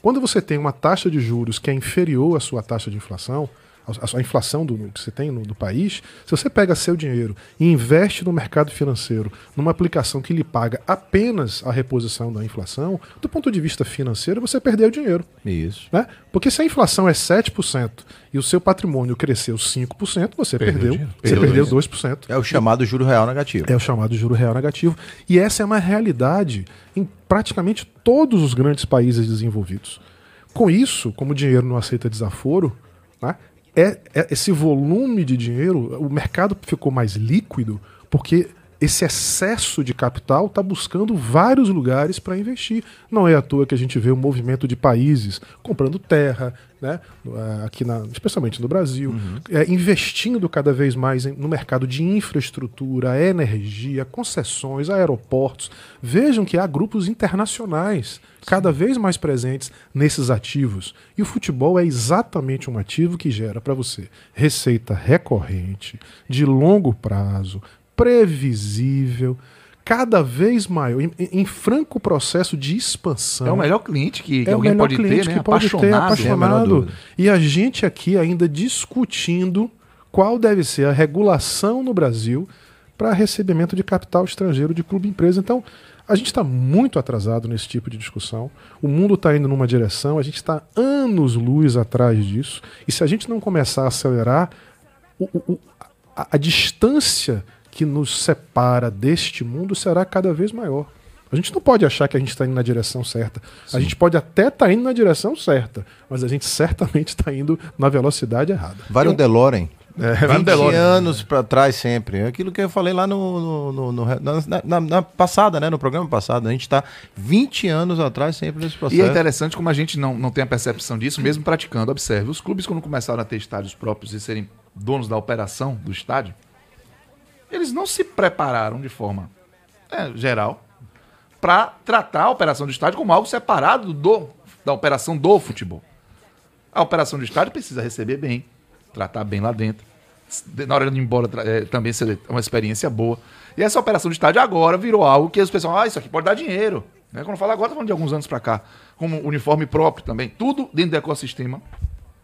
Quando você tem uma taxa de juros que é inferior à sua taxa de inflação, a, a inflação do, que você tem no, do país, se você pega seu dinheiro e investe no mercado financeiro, numa aplicação que lhe paga apenas a reposição da inflação, do ponto de vista financeiro, você perdeu dinheiro. Isso. Né? Porque se a inflação é 7% e o seu patrimônio cresceu 5%, você perdeu, dinheiro. você Perdeu perdeu 2%. É o chamado juro real negativo. É o chamado juro real negativo. E essa é uma realidade em praticamente todos os grandes países desenvolvidos. Com isso, como o dinheiro não aceita desaforo, né, é, é esse volume de dinheiro, o mercado ficou mais líquido porque esse excesso de capital está buscando vários lugares para investir. Não é à toa que a gente vê o movimento de países comprando terra, né, eh, aqui na, especialmente no Brasil, é, investindo cada vez mais em- no mercado de infraestrutura, energia, concessões, aeroportos. Vejam que há grupos internacionais cada vez mais presentes nesses ativos. E o futebol é exatamente um ativo que gera para você receita recorrente, de longo prazo, previsível, cada vez maior, em, em franco processo de expansão. É o melhor cliente que, que É o alguém melhor pode cliente ter, né? que pode ter, sem a menor apaixonado. dúvida. E a gente aqui ainda discutindo qual deve ser a regulação no Brasil para recebimento de capital estrangeiro de clube e empresa. Então, a gente está muito atrasado nesse tipo de discussão. O mundo está indo numa direção, a gente está anos-luz atrás disso. E se a gente não começar a acelerar, o- o- a, a distância que nos separa deste mundo será cada vez maior. A gente não pode achar que a gente está indo na direção certa. A gente pode até estar indo na direção certa, mas a gente certamente está indo na velocidade errada. Vai no DeLorean. É, 20 anos pra trás sempre. É Aquilo que eu falei lá no, no- no- no- na, na- na passada, né? No programa passado. A gente tá 20 anos atrás sempre nesse processo. E é interessante como a gente não, não tem a percepção disso, mesmo praticando. Observe, os clubes, quando começaram a ter estádios próprios e serem donos da operação do estádio, eles não se prepararam de forma é, geral para tratar a operação do estádio como algo separado do, da operação do futebol. A operação do estádio precisa receber bem, tratar bem lá dentro. Na hora de ir embora, é, também ser uma experiência boa. E essa operação de estádio agora virou algo que os pessoal, ah, isso aqui pode dar dinheiro. Né? Quando fala agora, tá falando de alguns anos para cá. Como uniforme próprio também. Tudo dentro do ecossistema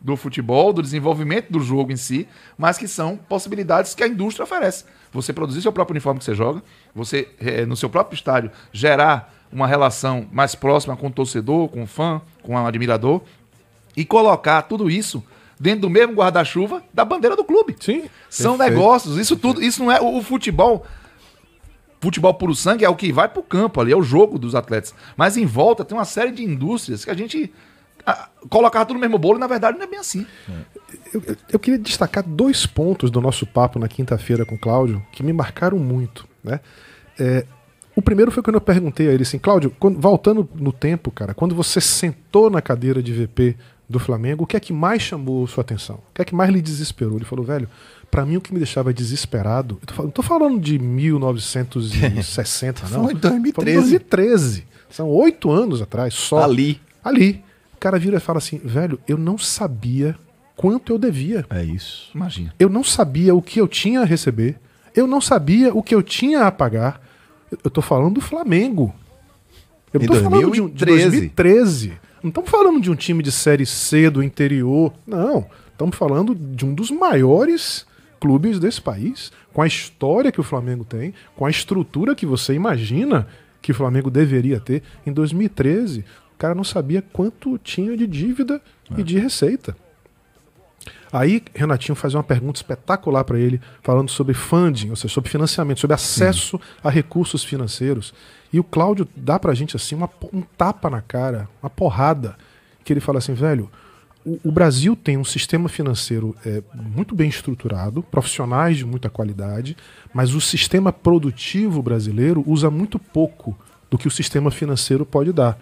do futebol, do desenvolvimento do jogo em si, mas que são possibilidades que a indústria oferece. Você produzir seu próprio uniforme que você joga, você, eh, no seu próprio estádio, gerar uma relação mais próxima com o torcedor, com o fã, com o admirador, e colocar tudo isso dentro do mesmo guarda-chuva da bandeira do clube. Sim. São Perfeito. negócios, isso tudo, isso não é o, o futebol. Futebol puro sangue é o que vai pro campo ali, é o jogo dos atletas. Mas em volta tem uma série de indústrias que a gente colocava tudo no mesmo bolo e na verdade não é bem assim. Eu, eu- eu queria destacar dois pontos do nosso papo na quinta-feira com o Cláudio que me marcaram muito. Né? É, o primeiro foi quando eu perguntei a ele assim, Cláudio, quando- voltando no tempo, cara, quando você sentou na cadeira de VP do Flamengo, o que é que mais chamou sua atenção? O que é que mais lhe desesperou? Ele falou, velho, pra mim o que me deixava desesperado, eu tô, fal- não tô falando de 1960, não. falando de 2013. Tô falando de 2013. São oito anos atrás, só. Ali. Ali. O cara vira e fala assim, velho, eu não sabia quanto eu devia. É isso. Imagina. Eu não sabia o que eu tinha a receber. Eu não sabia o que eu tinha a pagar. Eu- tô falando do Flamengo. Eu não tô falando de, um- de 2013. 2013. Não estamos falando de um time de série C do interior. Não. Estamos falando de um dos maiores clubes desse país. Com a história que o Flamengo tem, com a estrutura que você imagina que o Flamengo deveria ter. Em 2013, o cara não sabia quanto tinha de dívida e de receita. Aí Renatinho faz uma pergunta espetacular para ele, falando sobre funding, ou seja, sobre financiamento, sobre acesso a recursos financeiros. E o Cláudio dá pra gente assim uma, um tapa na cara, uma porrada, que ele fala assim, velho, o, o Brasil tem um sistema financeiro é, muito bem estruturado, profissionais de muita qualidade, mas o sistema produtivo brasileiro usa muito pouco do que o sistema financeiro pode dar.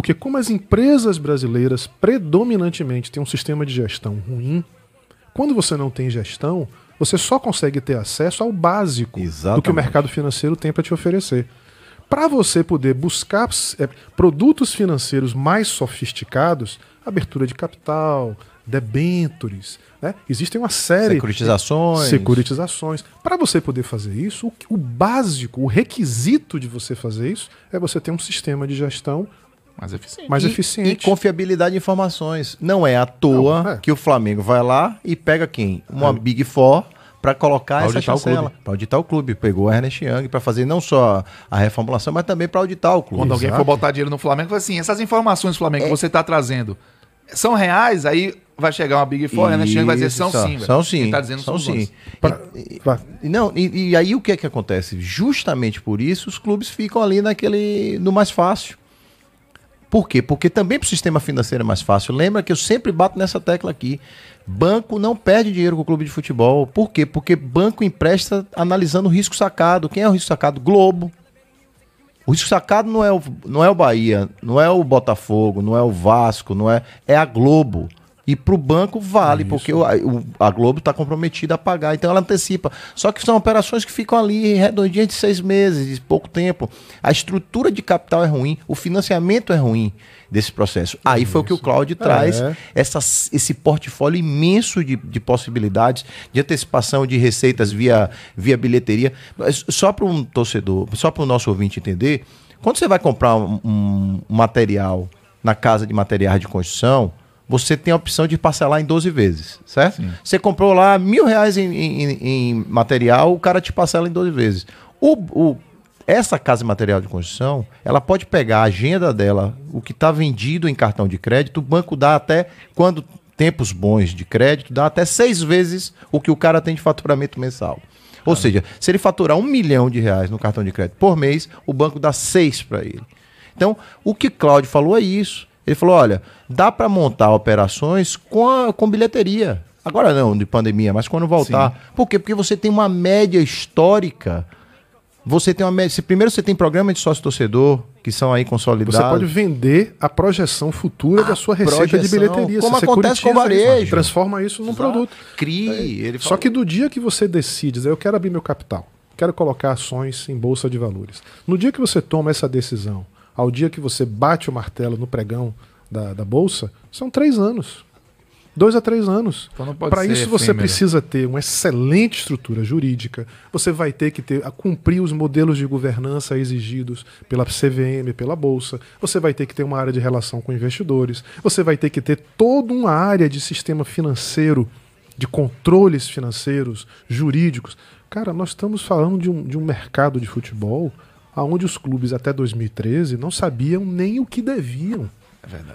Porque como as empresas brasileiras predominantemente têm um sistema de gestão ruim, quando você não tem gestão, você só consegue ter acesso ao básico do que o Exatamente. mercado financeiro tem para te oferecer. Para você poder buscar é, produtos financeiros mais sofisticados, abertura de capital, debentures, né? existem uma série Securitizações. securitizações. Para você poder fazer isso, o, o básico, o requisito de você fazer isso é você ter um sistema de gestão Mais eficiente. mais E- eficiente. E confiabilidade de informações. Não é à toa Não, é. que o Flamengo vai lá e pega quem? Uma Big Four para colocar Pra essa chancela. clube. Para auditar o clube. Pegou a Ernest Young para fazer não só a reformulação, mas também para auditar o clube. Quando alguém Exato. for botar dinheiro no Flamengo, fala assim, essas informações do Flamengo que você tá trazendo são reais? Aí vai chegar uma Big Four, né? Chega e vai dizer, são sim, velho. São sim. Quem tá dizendo são são sim. E- e- não, e, e aí o que é que acontece? Justamente por isso os clubes ficam ali naquele no mais fácil. Por quê? Porque também para o sistema financeiro é mais fácil. Lembra que eu sempre bato nessa tecla aqui. Banco não perde dinheiro com o clube de futebol. Por quê? Porque banco empresta analisando o risco sacado. Quem é o risco sacado? Globo. O risco sacado não é o, não é o Bahia, não é o Botafogo, não é o Vasco, não é. É a Globo. E para o banco vale, porque o- a, Globo está comprometida a pagar, então ela antecipa. Só que são operações que ficam ali redondinhas de seis meses, de pouco tempo. A estrutura de capital é ruim, o financiamento é ruim desse processo. Aí foi o que o Cláudio traz, É. essas- esse portfólio imenso de, de possibilidades de antecipação de receitas via, via bilheteria. Só para um torcedor, só para o nosso ouvinte entender, quando você vai comprar um, um material na casa de materiais de construção, você tem a opção de parcelar em 12 vezes, certo? Você comprou lá mil reais em, em- em material, o cara te parcela em 12 vezes. O, o- essa casa de material de construção, ela pode pegar a agenda dela, o que está vendido em cartão de crédito, o banco dá até, quando tempos bons de crédito, dá até seis vezes o que o cara tem de faturamento mensal. Ou seja, se ele faturar um milhão de reais no cartão de crédito por mês, o banco dá seis para ele. Então, o que Cláudio falou é isso. Ele falou: olha, dá para montar operações com, a- com bilheteria. Agora não, de pandemia, mas quando voltar. Por quê? Porque você tem uma média histórica. Você tem uma média. Primeiro você tem programa de sócio-torcedor, que são aí consolidados. Você pode vender a projeção futura da sua receita de bilheteria. como Você acontece com o varejo. Transforma isso num produto. Crie. Ele Só que do dia que você decide, eu quero abrir meu capital, quero colocar ações em bolsa de valores. No dia que você toma essa decisão, ao dia que você bate o martelo no pregão da, da bolsa, são três anos. Dois a três anos. Então Para isso você efêmero. precisa ter uma excelente estrutura jurídica. Você vai ter que ter a cumprir os modelos de governança exigidos pela CVM, pela bolsa. Você vai ter que ter uma área de relação com investidores. Você vai ter que ter toda uma área de sistema financeiro, de controles financeiros, jurídicos. Cara, nós estamos falando de um, de um mercado de futebol onde os clubes até 2013 não sabiam nem o que deviam.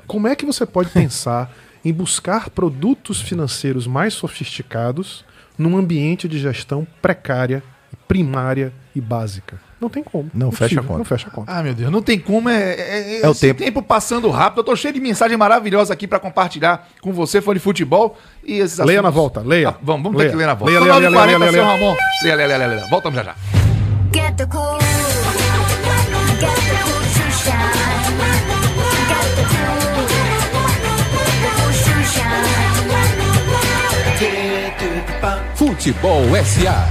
Como é que você pode pensar em buscar produtos financeiros mais sofisticados num ambiente de gestão precária, primária e básica? Não tem como. Não fecha a conta. Não fecha a conta. Ah, meu Deus, não tem como. É, é, É o esse tempo. passando rápido. Eu tô cheio de mensagem maravilhosa aqui pra compartilhar com você, fã de futebol. E esses Leia na assuntos- volta, leia. Ah, vamos, vamos Leia. ter que ler na volta. Leia, São leia, leia, 9h40, leia, leia, seu leia. Ramon. Leia, leia, leia, leia. Voltamos já já. Get the cool. Get Futebol SA.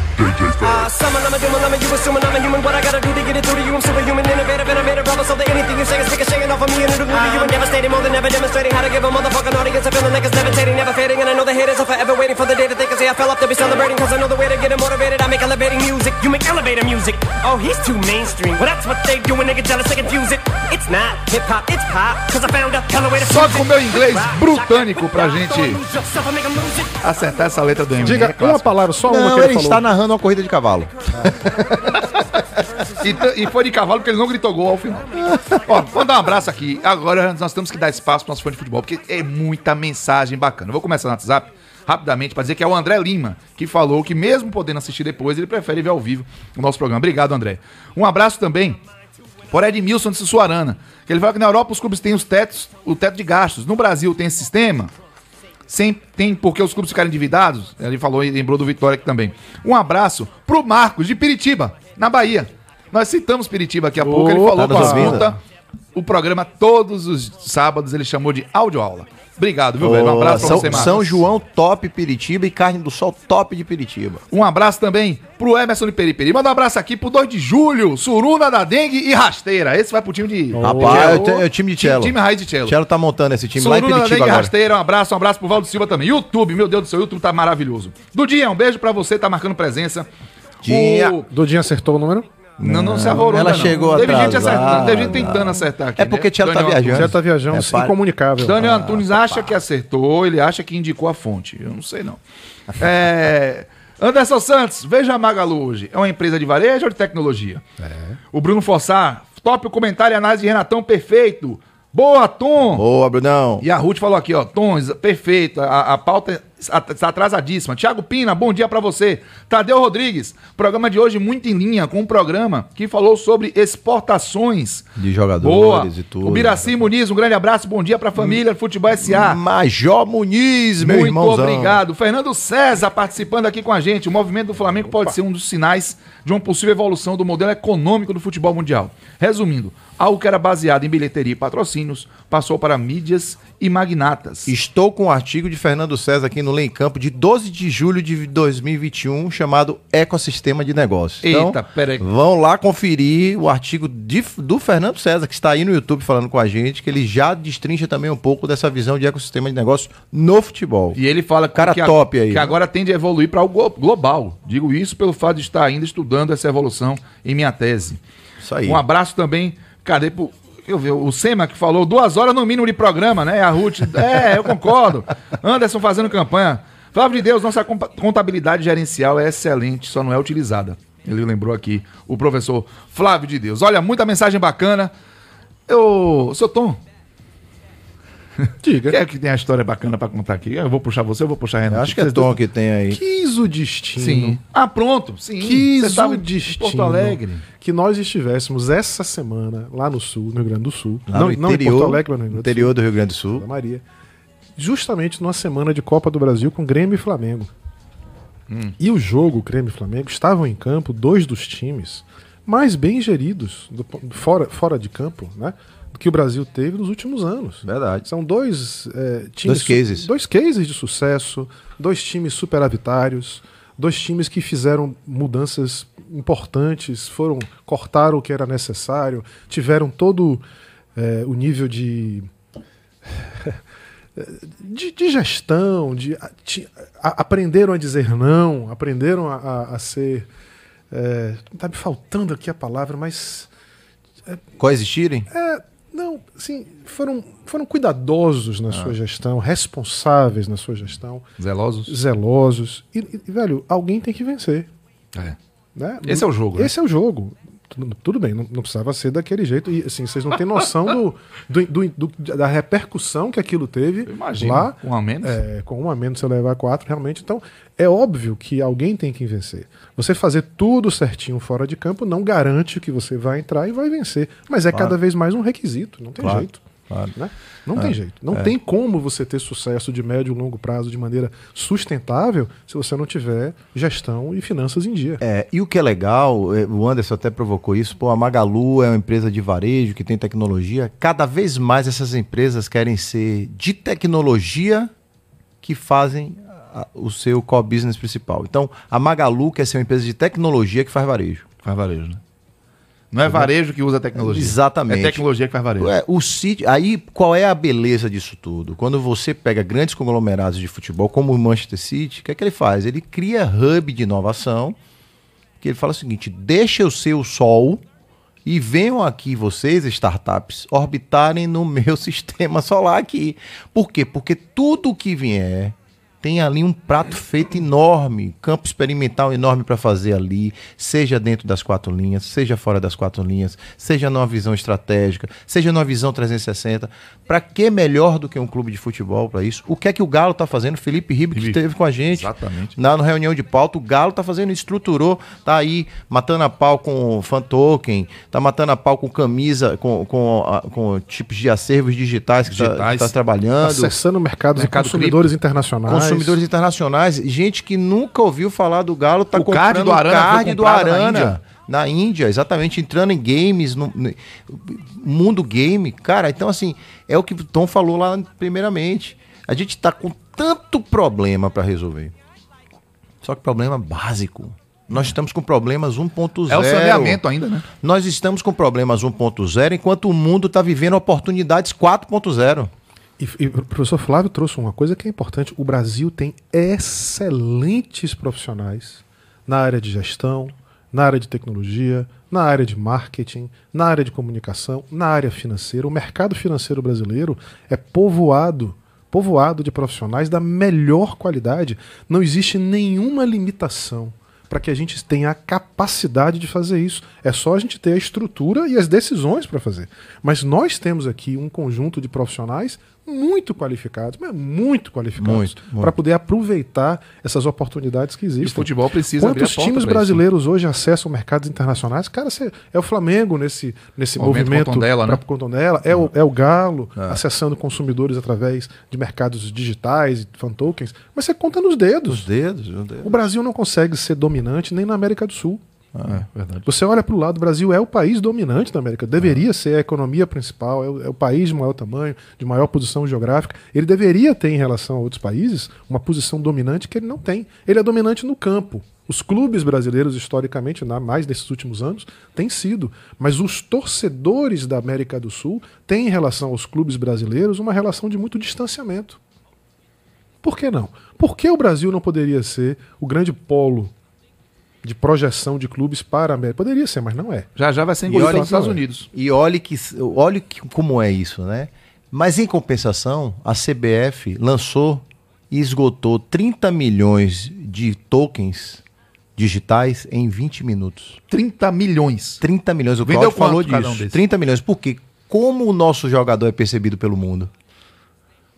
Uh, summer, I'm a doom, I'm a you assuming I'm a human. What I gotta do to get it through to you? I'm superhuman, innovative, and I made a rubber so that anything you say is speaking, shaking off of me and it'll glue to you and devastating. More than ever demonstrating how to give a motherfucking audience a feeling like it's levitating, never fading. And I know the haters are forever waiting for the day that they can say I fell off to be celebrating. Cause I know the way to get it motivated. I make elevating music. You make elevator music. Oh, he's too mainstream. Well, that's what they do when they get jealous, they confuse it. It's not hip hop, it's pop. Cause I found a color way to Só com meu inglês britânico pra gente acertar essa letra do Eminem. Diga é uma clássico. Palavra, só uma Não, que ele, ele, está falou. narrando uma corrida de cavalo. E, t- e foi de cavalo porque ele não gritou gol ao final. Ó, vamos dar um abraço aqui. Agora nós temos que dar espaço para nosso fã de futebol, porque é muita mensagem bacana. Eu vou começar no WhatsApp rapidamente para dizer que é o André Lima que falou que mesmo podendo assistir depois, ele prefere ver ao vivo o nosso programa. Obrigado, André. Um abraço também por Edmilson de Sussuarana, que ele fala que na Europa os clubes têm os tetos, o teto de gastos. No Brasil tem esse sistema? Sem, tem porque os clubes ficaram endividados? Ele falou e lembrou do Vitória aqui também. Um abraço pro Marcos de Piritiba, na Bahia. Nós citamos Piritiba aqui a pouco, ele falou tá nos ouvindo? escuta o programa todos os sábados, ele chamou de audioaula. Obrigado, viu, velho? Um abraço pra São, você, Marcos. São João top Piritiba e carne do sol top de Piritiba. Um abraço também pro Emerson de Periperi. Manda um abraço aqui pro 2 de julho, Suruna da Dengue e Rasteira. Esse vai pro time de... Rapaz, é o- é o time de Time, Cello. time raiz de Cello. Cello tá montando esse time lá em Suruna da Dengue Piritiba e agora. Rasteira, um abraço, um abraço pro Valdo Silva também. YouTube, meu Deus do céu, o YouTube tá maravilhoso. Dudinha, um beijo pra você, tá marcando presença. Dinha. O- Dodinho acertou o número? Não, não se arvorou. Ela não. chegou Teve gente acertando, teve gente tentando acertar aqui. É porque né? Tchelo tá viajando. Já tá viajando, É, incomunicável. Daniel Antunes acha que acertou, ele acha que indicou a fonte. Eu não sei, não. É, Anderson Santos, veja a Magalu hoje. É uma empresa de varejo ou de tecnologia? O Bruno Fossar, top o comentário e análise de Renatão, perfeito. Boa, Tom! Boa, Brunão. E a Ruth falou aqui, ó, Tom, perfeito, a, a pauta está atrasadíssima. Tiago Pina, bom dia pra você. Tadeu Rodrigues, programa de hoje muito em linha com um programa que falou sobre exportações. De jogadores Boa. e tudo. O Biraci Muniz, um grande abraço, bom dia pra família, Futebol SA. Major Muniz, meu Muito irmãozão. obrigado. Fernando César participando aqui com a gente. O movimento do Flamengo pode ser um dos sinais de uma possível evolução do modelo econômico do futebol mundial. Resumindo, algo que era baseado em bilheteria e patrocínios passou para mídias e magnatas. Estou com um artigo de Fernando César aqui no Lei Campo de 12 de julho de 2021 chamado Ecossistema de Negócios. Então, Eita, peraí. Vão lá conferir o artigo de- do Fernando César, que está aí no YouTube falando com a gente, que ele já destrincha também um pouco dessa visão de ecossistema de negócios no futebol. E ele fala Cara que, a- top aí, que né? agora tende a evoluir para o glo- global. Digo isso pelo fato de estar ainda estudando essa evolução em minha tese. Isso aí. Um abraço também, cadê pro. Eu vi, o Sema que falou duas horas no mínimo de programa, né? A Ruth. É, eu concordo. Anderson fazendo campanha. Flávio de Deus, nossa contabilidade gerencial é excelente, só não é utilizada. Ele lembrou aqui o professor Flávio de Deus. Olha, muita mensagem bacana. Eu. Seu Tom, Diga. quer que tem a história bacana pra contar aqui? Eu vou puxar você, eu vou puxar Renato. Acho que é Tom que tem aí. Quis o destino. Sim. Ah, pronto. Sim. Quis o em destino. Porto Alegre. Que nós estivéssemos essa semana lá no sul, no Rio Grande do Sul. Lá não, no não em interior, Porto Alegre, mas no Rio Grande do interior do Rio Grande do Sul. Sul. da Maria. Justamente numa semana de Copa do Brasil com Grêmio e Flamengo. Hum. E o jogo, Grêmio e Flamengo, estavam em campo dois dos times mais bem geridos do fora, fora de campo, né? Do que o Brasil teve nos últimos anos. Verdade. São dois é, times. Dois cases. Dois cases de sucesso, dois times superavitários, dois times que fizeram mudanças importantes, foram cortaram o que era necessário, tiveram todo é, o nível de, de, de gestão, de, a- aprenderam a dizer não, aprenderam a, a- a ser. É, tá me faltando aqui a palavra, mas Coexistirem? é, não, sim, foram, foram cuidadosos na sua gestão, responsáveis na sua gestão, Zelosos. zelosos. E, e, velho, alguém tem que vencer. É. Né? Esse é o jogo, né? Esse é o jogo. Tudo, tudo bem, não, não precisava ser daquele jeito. E assim, vocês não têm noção do, do- do- do- da repercussão que aquilo teve Imagina. lá. Um a menos. É, com um a menos você levar quatro, realmente. Então, é óbvio que alguém tem que vencer. Você fazer tudo certinho fora de campo não garante que você vai entrar e vai vencer. Mas é cada vez mais um requisito, não tem Claro, jeito. Claro. né? Não tem jeito. Não tem como você ter sucesso de médio e longo prazo de maneira sustentável se você não tiver gestão e finanças em dia. É, e o que é legal, é, o Anderson até provocou isso, pô, a Magalu é uma empresa de varejo que tem tecnologia. Cada vez mais essas empresas querem ser de tecnologia que fazem a- o seu core business principal. Então, a Magalu quer ser uma empresa de tecnologia que faz varejo. Faz varejo, né? Não é varejo que usa tecnologia. Exatamente. É tecnologia que faz varejo. É, o sítio, aí qual é a beleza disso tudo? Quando você pega grandes conglomerados de futebol, como o Manchester City, o que é que ele faz? Ele cria hub de inovação, que ele fala o seguinte: deixa eu ser o sol e venham aqui vocês, startups, orbitarem no meu sistema solar aqui. Por quê? Porque tudo que vier tem ali um prato feito enorme, campo experimental enorme para fazer ali, seja dentro das quatro linhas, seja fora das quatro linhas, seja numa visão estratégica, seja numa visão 360. Para que melhor do que um clube de futebol para isso? O que é que o Galo está fazendo? Felipe Ribeiro que esteve com a gente Exatamente. na reunião de pauta, o Galo tá fazendo, estruturou, tá aí matando a pau com fan token, tá matando a pau com camisa, com, com, a- com tipos de acervos digitais que, Tá, que tá trabalhando. Acessando mercados Mercado e consumidores internacionais. Consumidores internacionais, gente que nunca ouviu falar do Galo, tá O card comprando do Arana card do Arana. Índia. Na Índia, exatamente, entrando em games, no, no mundo game. Cara, então assim, é o que o Tom falou lá primeiramente. A gente tá com tanto problema para resolver. Só que problema básico. Nós estamos com problemas 1.0. É o saneamento ainda, né? Nós estamos com problemas 1.0 enquanto o mundo está vivendo oportunidades 4.0. E, e o professor Flávio trouxe uma coisa que é importante. O Brasil tem excelentes profissionais na área de gestão, na área de tecnologia, na área de marketing, na área de comunicação, na área financeira. O mercado financeiro brasileiro é povoado, povoado de profissionais da melhor qualidade. Não existe nenhuma limitação para que a gente tenha a capacidade de fazer isso. É só a gente ter a estrutura e as decisões para fazer. Mas nós temos aqui um conjunto de profissionais muito qualificados, mas muito qualificados, para poder aproveitar essas oportunidades que existem. E o futebol precisa Quantos times isso. brasileiros hoje acessam mercados internacionais? Cara, cê- é o Flamengo nesse, nesse Movimento movimento Contondela, né? Contondela, é, o, é o Galo acessando consumidores através de mercados digitais e fan tokens, mas você conta nos dedos. Os dedos, os dedos. O Brasil não consegue ser dominante nem na América do Sul. É, verdade. Você olha para o lado, o Brasil é o país dominante da América. Deveria ser a economia principal, é o, é o país de maior tamanho, de maior posição geográfica. Ele deveria ter, em relação a outros países, uma posição dominante que ele não tem. Ele é dominante no campo. Os clubes brasileiros, historicamente, na- mais nesses últimos anos, têm sido. Mas os torcedores da América do Sul têm, em relação aos clubes brasileiros, uma relação de muito distanciamento. Por que não? Por que o Brasil não poderia ser o grande polo de projeção de clubes para a América? Poderia ser, mas não é. Já já vai ser engolido pelos Estados Unidos. E olhe que olhe que, como é isso, né? Mas em compensação, a CBF lançou e esgotou 30 milhões de tokens digitais em 20 minutos. 30 milhões. 30 milhões, o Vendeu Claudio falou um disso. desses? 30 milhões. Por quê? Como o nosso jogador é percebido pelo mundo?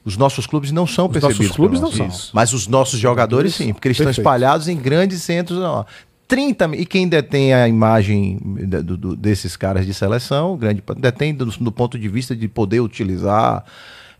Os nossos clubes não são Os percebidos. nossos clubes não são. Mas os nossos jogadores sim, porque eles estão Perfeito. espalhados em grandes centros. Ó, 30 mi- E quem detém a imagem do- do- desses caras de seleção, grande, detém do, do ponto de vista de poder utilizar.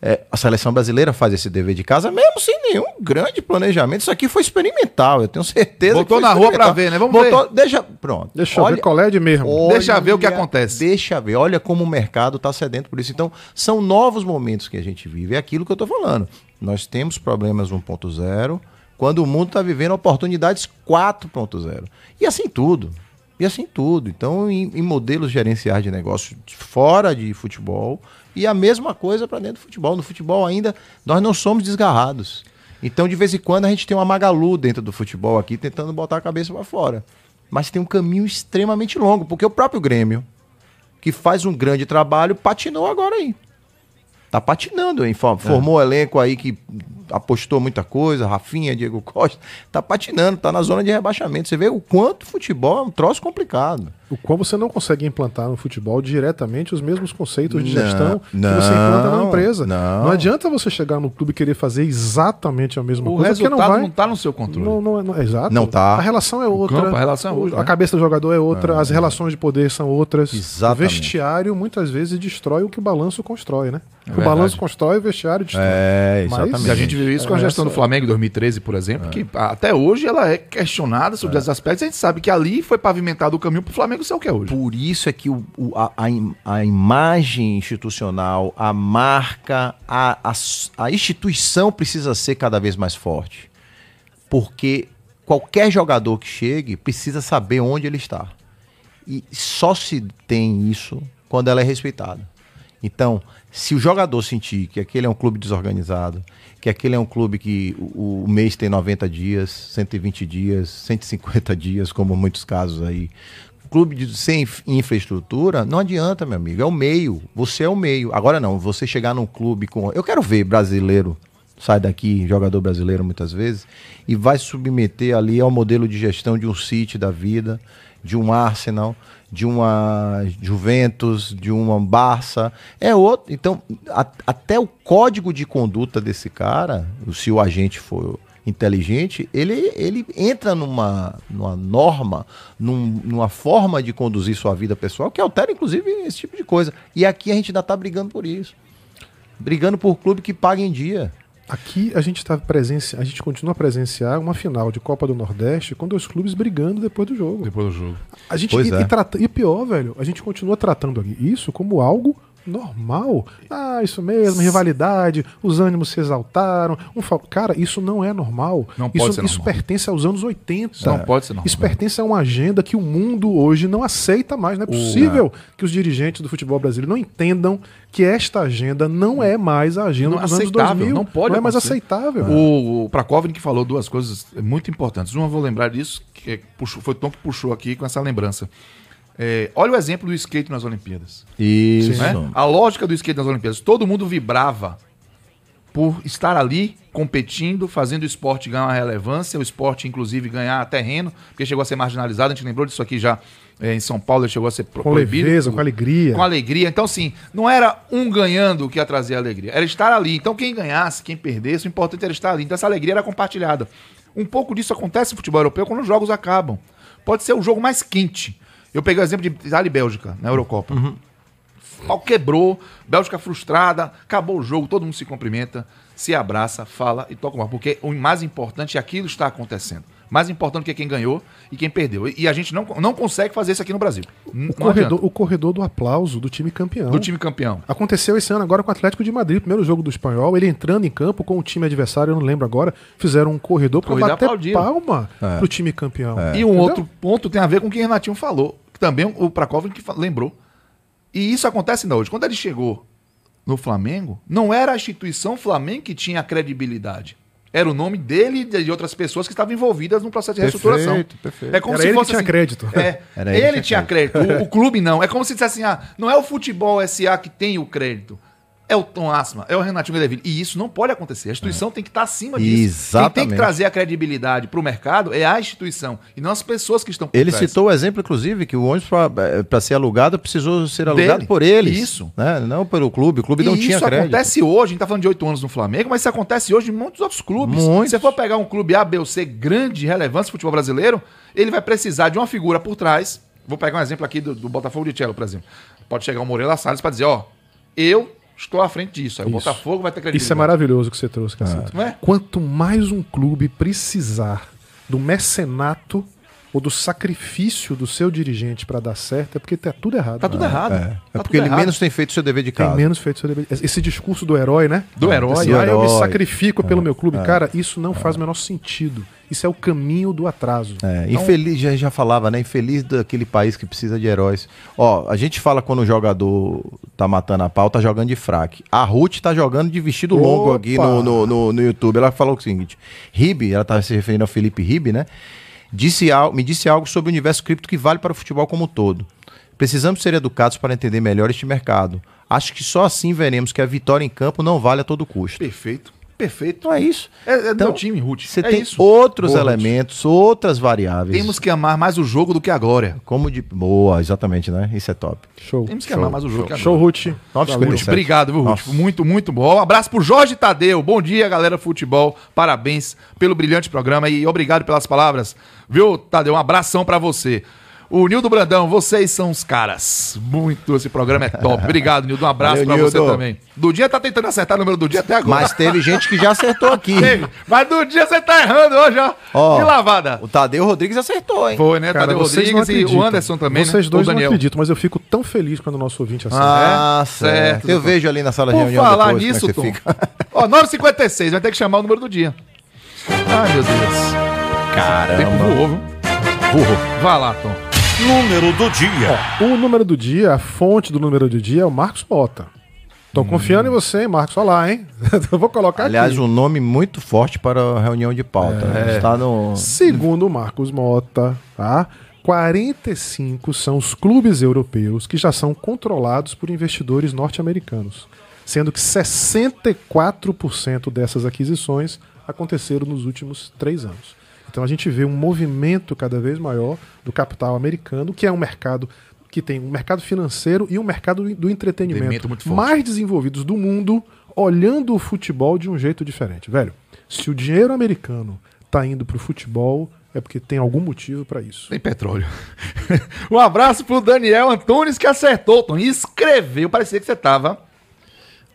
é, a seleção brasileira faz esse dever de casa, mesmo sem nenhum grande planejamento. Isso aqui foi experimental, eu tenho certeza. Botou na rua pra experimental. ver, né? Vamos Botou- Deixa, pronto. Deixa eu ver qual é de mesmo. Deixa ver o que Olha, acontece. Deixa ver. Olha como o mercado está sedento por isso. Então, são novos momentos que a gente vive. É aquilo que eu estou falando. Nós temos problemas 1.0, quando o mundo está vivendo oportunidades 4.0. E assim tudo. E assim tudo. Então, em, em modelos gerenciais de negócio de fora de futebol, e a mesma coisa para dentro do futebol. No futebol ainda, nós não somos desgarrados. Então, de vez em quando, a gente tem uma Magalu dentro do futebol aqui, tentando botar a cabeça para fora. Mas tem um caminho extremamente longo, porque o próprio Grêmio, que faz um grande trabalho, patinou agora aí. Tá patinando, hein? Fo- Formou um elenco aí que apostou muita coisa, Rafinha, Diego Costa. Tá patinando, tá na zona de rebaixamento. Você vê o quanto futebol é um troço complicado. O qual você não consegue implantar no futebol diretamente os mesmos conceitos de Não, gestão que não, você implanta na empresa. não. adianta você chegar no clube e querer fazer exatamente a mesma O coisa, porque resultado não não, vai. tá no seu controle. Não, não, é- não- exato. Não tá. A relação é outra. campo, a relação é o- outra, A né? cabeça do jogador é outra. As relações de poder são outras. Exatamente. O vestiário muitas vezes destrói o que o balanço constrói, né? o verdade. balanço constrói, o vestiário destrói. É, Mas- exatamente. E a gente viu isso com a É, gestão do Flamengo em 2013, por exemplo, que até hoje ela é questionada sobre esses aspectos. A gente sabe que ali foi pavimentado o caminho pro Flamengo ser o que é hoje. Por isso é que o, o- a, a im- a imagem institucional, a marca, a, a a instituição precisa ser cada vez mais forte. Porque qualquer jogador que chegue precisa saber onde ele está. E só se tem isso quando ela é respeitada. Então, se o jogador sentir que aquele é um clube desorganizado, que aquele é um clube que o, o mês tem 90 dias, 120 dias, 150 dias, como muitos casos aí, clube de- sem inf- infraestrutura, não adianta, meu amigo. É o meio. Você é o meio. Agora não, você chegar num clube com. Eu quero ver brasileiro, sai daqui, jogador brasileiro muitas vezes, e vai submeter ali ao modelo de gestão de um City da vida, de um Arsenal, de uma Juventus, de uma Barça. É outro. Então, a- até o código de conduta desse cara, se o agente for inteligente, ele, ele entra numa, numa norma, num- numa forma de conduzir sua vida pessoal que altera, inclusive, esse tipo de coisa. E aqui a gente ainda está brigando por isso. Brigando por clube que paga em dia. Aqui a gente tá presenci... a gente continua a presenciar uma final de Copa do Nordeste com dois clubes brigando depois do jogo. Depois do jogo. A gente Pois e, é. e trata- e pior, velho, a gente continua tratando isso como algo normal. Ah, isso mesmo, rivalidade, os ânimos se exaltaram. Um fa- Cara, isso não é normal. Não pode isso, ser isso normal. pertence aos anos 80. Não pode ser normal. Isso pertence a uma agenda que o mundo hoje não aceita mais. Não é possível que os dirigentes do futebol brasileiro não entendam que esta agenda não é mais a agenda Não dos anos aceitável, 2000. não pode Não é mais acontecer. aceitável. O, o Prakovnik falou duas coisas muito importantes. Uma, vou lembrar disso, que puxou- foi o Tom que puxou aqui com essa lembrança. É, olha o exemplo do skate nas Olimpíadas. Isso. né? A lógica do skate nas Olimpíadas. Todo mundo vibrava por estar ali competindo, fazendo o esporte ganhar uma relevância, o esporte, inclusive, ganhar terreno, porque chegou a ser marginalizado. A gente lembrou disso aqui já é, em São Paulo, ele chegou a ser pro- Com leveza, com alegria. Com alegria. Então, assim, não era um ganhando que ia trazer alegria, era estar ali. Então, quem ganhasse, quem perdesse, o importante era estar ali. Então, essa alegria era compartilhada. Um pouco disso acontece no futebol europeu quando os jogos acabam. Pode ser o jogo mais quente. Eu peguei o exemplo de Itália e Bélgica na Eurocopa. O pau quebrou, Bélgica frustrada, acabou o jogo, todo mundo se cumprimenta, se abraça, fala e toca uma. Porque o mais importante é aquilo que está acontecendo. Mais importante que quem ganhou e quem perdeu. E- a gente não, não consegue fazer isso aqui no Brasil. O corredor, o corredor do aplauso do time campeão. Do time campeão. Aconteceu esse ano agora com o Atlético de Madrid, primeiro jogo do espanhol, ele entrando em campo com o time adversário, eu não lembro agora, fizeram um corredor para bater aplaudiram. palma pro time campeão. E um Entendeu? outro ponto tem a ver com o que o Renatinho falou, também o Prakovic lembrou. E isso acontece ainda hoje. Quando ele chegou no Flamengo, não era a instituição Flamengo que tinha a credibilidade. Era o nome dele e de outras pessoas que estavam envolvidas no processo de Perfeito, reestruturação. perfeito. É como Era se ele fosse tinha assim- crédito. É, ele, ele tinha tinha crédito. O, o clube não. É como se dissesse assim: ah, não é o futebol SA que tem o crédito. É o Tom Asma, é o Renatinho Deville. E isso não pode acontecer. A instituição tem que estar acima disso. Quem tem que Exatamente. trazer a credibilidade para o mercado é a instituição e não as pessoas que estão por Ele trás. citou o exemplo, inclusive, que o ônibus para ser alugado precisou ser alugado Dele. por eles. Isso. Né? Não pelo clube. O clube E não tinha isso crédito. acontece hoje, a gente tá falando de oito anos no Flamengo, mas isso acontece hoje em muitos outros clubes. Muitos. Se você for pegar um clube A, B ou C grande de relevância no futebol brasileiro, ele vai precisar de uma figura por trás. Vou pegar um exemplo aqui do, do Botafogo de Cello, por exemplo. Pode chegar o Moreira Salles para dizer, ó, eu estou à frente disso. Aí o. Botafogo vai ter credibilidade. Isso é maravilhoso que você trouxe, Cacito. Não é? Quanto mais um clube precisar do mecenato ou do sacrifício do seu dirigente para dar certo, é porque tá tudo errado. Tá tudo errado. É, Tá é porque ele errado. menos tem feito o seu dever de Tem casa. menos feito seu dever. Esse discurso do herói, né? Do herói. Assim, do ah, eu me herói. sacrifico pelo meu clube. Cara, isso não faz o menor sentido. Isso é o caminho do atraso. É, infeliz, já, já falava, né? Infeliz daquele país que precisa de heróis. Ó, a gente fala quando o jogador tá matando a pau, tá jogando de fraque. A Ruth tá jogando de vestido longo Opa! aqui no, no, no, no YouTube. Ela falou o seguinte: Ribe, ela tava se referindo ao Felipe Ribe, né? Disse, al- me disse algo sobre o universo cripto que vale para o futebol como um todo. Precisamos ser educados para entender melhor este mercado. Acho que só assim veremos que a vitória em campo não vale a todo custo. Perfeito. Perfeito. Então é isso. É, é do Então, meu time, Ruth. Você é tem isso. outros Boa, Ruth. elementos, outras variáveis. Temos que amar mais o jogo do que a glória. Como de. Boa, exatamente, né? Isso é top. Show. Temos que amar mais o jogo que a Show. Ruth. Obrigado, viu, Ruth? Nossa. Muito, muito bom. Um abraço pro Jorge Tadeu. Bom dia, galera futebol. Parabéns pelo brilhante programa e obrigado pelas palavras. Viu, Tadeu? Um abração pra você. O Nildo Brandão, vocês são os caras. Muito, esse programa é top. Obrigado, Nildo. Um abraço Valeu, pra você também. Do dia tá tentando acertar o número do dia até agora. Mas teve gente que já acertou aqui. Teve. Mas do dia você tá errando hoje, ó. Ó, que lavada. O Tadeu Rodrigues acertou, hein? Foi, né? Cara, Tadeu Rodrigues e o. Anderson também, Vocês né? dois não acreditam, mas eu fico tão feliz quando o nosso ouvinte acerta. Ah, É? certo. Eu doutor. vejo ali na sala de Por reunião falar depois nisso, como é Tom. fica. Ó, 9h56, vai ter que chamar o número do dia. Ai, meu Deus. O tempo Caramba. voou, viu? Burro. Vai lá, Tom. Número do dia. O número do dia, a fonte do número do dia é o Marcos Mota. Tô confiando em você, hein, Marcos? Olha lá, hein? eu vou colocar Aliás, aqui. um nome muito forte para a reunião de pauta. É. Está no. Segundo o Marcos Mota, tá? 45 são os clubes europeus que já são controlados por investidores norte-americanos, sendo que 64% dessas aquisições aconteceram nos últimos três anos. Então a gente vê um movimento cada vez maior do capital americano, que é um mercado que tem um mercado financeiro e um mercado do entretenimento mais desenvolvidos do mundo, olhando o futebol de um jeito diferente. Velho, se o dinheiro americano tá indo pro futebol, é porque tem algum motivo para isso. Tem petróleo. um abraço pro Daniel Antunes que acertou, Tom. E escreveu. Parecia que você tava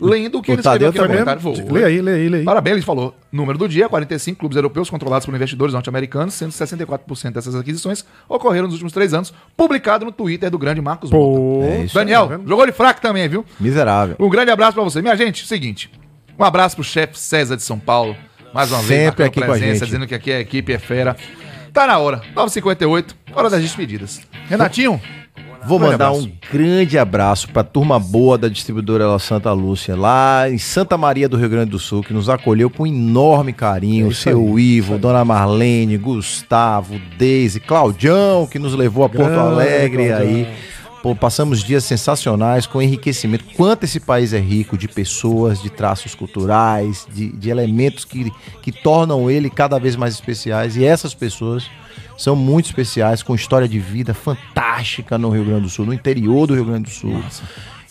lendo o que O ele escreveu Tadeu aqui no comentário. Vou. Lê aí, lê aí, lê aí. Parabéns, ele falou. Número do dia: 45 clubes europeus controlados por investidores norte-americanos, sendo 64% dessas aquisições ocorreram nos últimos três anos. Publicado no Twitter do grande Marcos. Pô, É Daniel, tá jogou de fraco também, viu? Miserável. Um grande abraço pra você. Minha gente, seguinte. Um abraço pro chefe César de São Paulo. Mais uma vez, Sempre marcando aqui com a gente. dizendo que aqui a equipe é fera. Tá na hora. 9h58, hora das despedidas. Renatinho, Vou mandar abraço. um grande abraço pra turma boa da distribuidora Santa Lúcia, lá em Santa Maria do Rio Grande do Sul, que nos acolheu com enorme carinho. É seu aí, Ivo, Dona Marlene, Gustavo, Deise, Claudião, que nos levou a Porto Grande Alegre Claudião. aí. Pô, passamos dias sensacionais com enriquecimento. Quanto esse país é rico de pessoas, de traços culturais, de, de elementos que, que tornam ele cada vez mais especiais. E essas pessoas são muito especiais, com história de vida fantástica no Rio Grande do Sul, no interior do Rio Grande do Sul.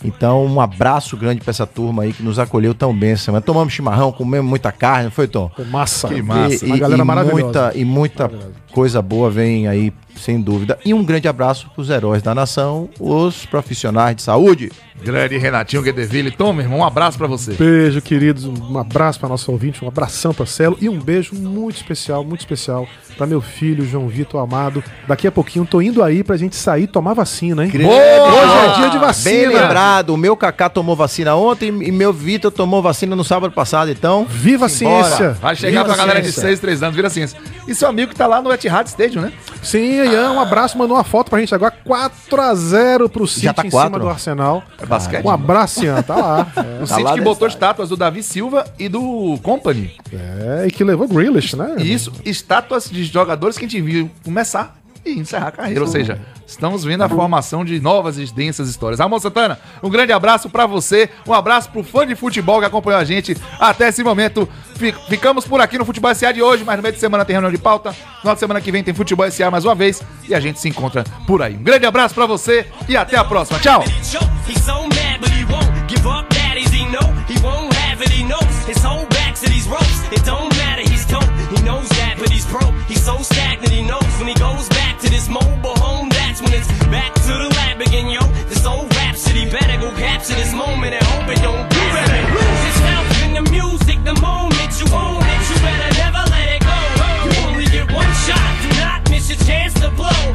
Então, um abraço grande pra essa turma aí que nos acolheu tão bem essa semana. Tomamos chimarrão, comemos muita carne, não foi, Tom? Massa. Que massa. Uma galera maravilhosa. Muita, e muita Maravilhosa. coisa boa vem aí, sem dúvida. E um grande abraço pros heróis da nação, os profissionais de saúde. grande Renatinho Guedeville. Tom, meu irmão, um abraço pra você. Beijo, queridos. Um abraço para nosso ouvinte, um abração para Celo e um beijo muito especial, muito especial para meu filho João Vitor Amado. Daqui a pouquinho tô indo aí pra gente sair tomar vacina, hein? Grande- Hoje é dia de Bem vacina. lembrado, o meu Kaká tomou vacina ontem e meu Vitor tomou vacina no sábado passado, então. Viva a ciência! Vai chegar Viva pra a galera de ciência. 6, 3 anos, vira ciência. E seu amigo que tá lá no Etihad Stadium, né? Sim, Ian, um abraço, mandou uma foto pra gente agora. 4x0 pro City tá em cima do Arsenal. É basquete. Um abraço, Ian, tá lá. O Tá City lá que botou lado. estátuas do Davi Silva e do Company. É, e que levou Grealish, né? Isso, estátuas de jogadores que a gente viu começar e encerrar a carreira. Ou seja, estamos vendo a formação de novas e densas histórias. Ramon Santana, um grande abraço pra você, um abraço pro fã de futebol que acompanhou a gente até esse momento. Fi- Ficamos por aqui no Futebol SA de hoje, mas no meio de semana tem reunião de pauta. No final de semana que vem tem Futebol SA mais uma vez e a gente se encontra por aí. Um grande abraço pra você e até a próxima. Tchau! It don't matter, he's dope. He knows that, but he's broke. He's so stagnant. He knows when he goes back to this mobile home. That's when it's back to the lab again, yo. This old rhapsody better go capture this moment and hope it don't you better lose yourself in the music. The moment you own it, you better never let it go. You only get one shot. Do not miss your chance to blow.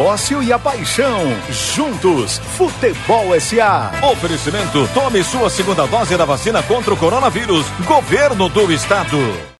Negócio e a paixão. Juntos, Futebol SA. Oferecimento: tome sua segunda dose da vacina contra o coronavírus. Governo do Estado.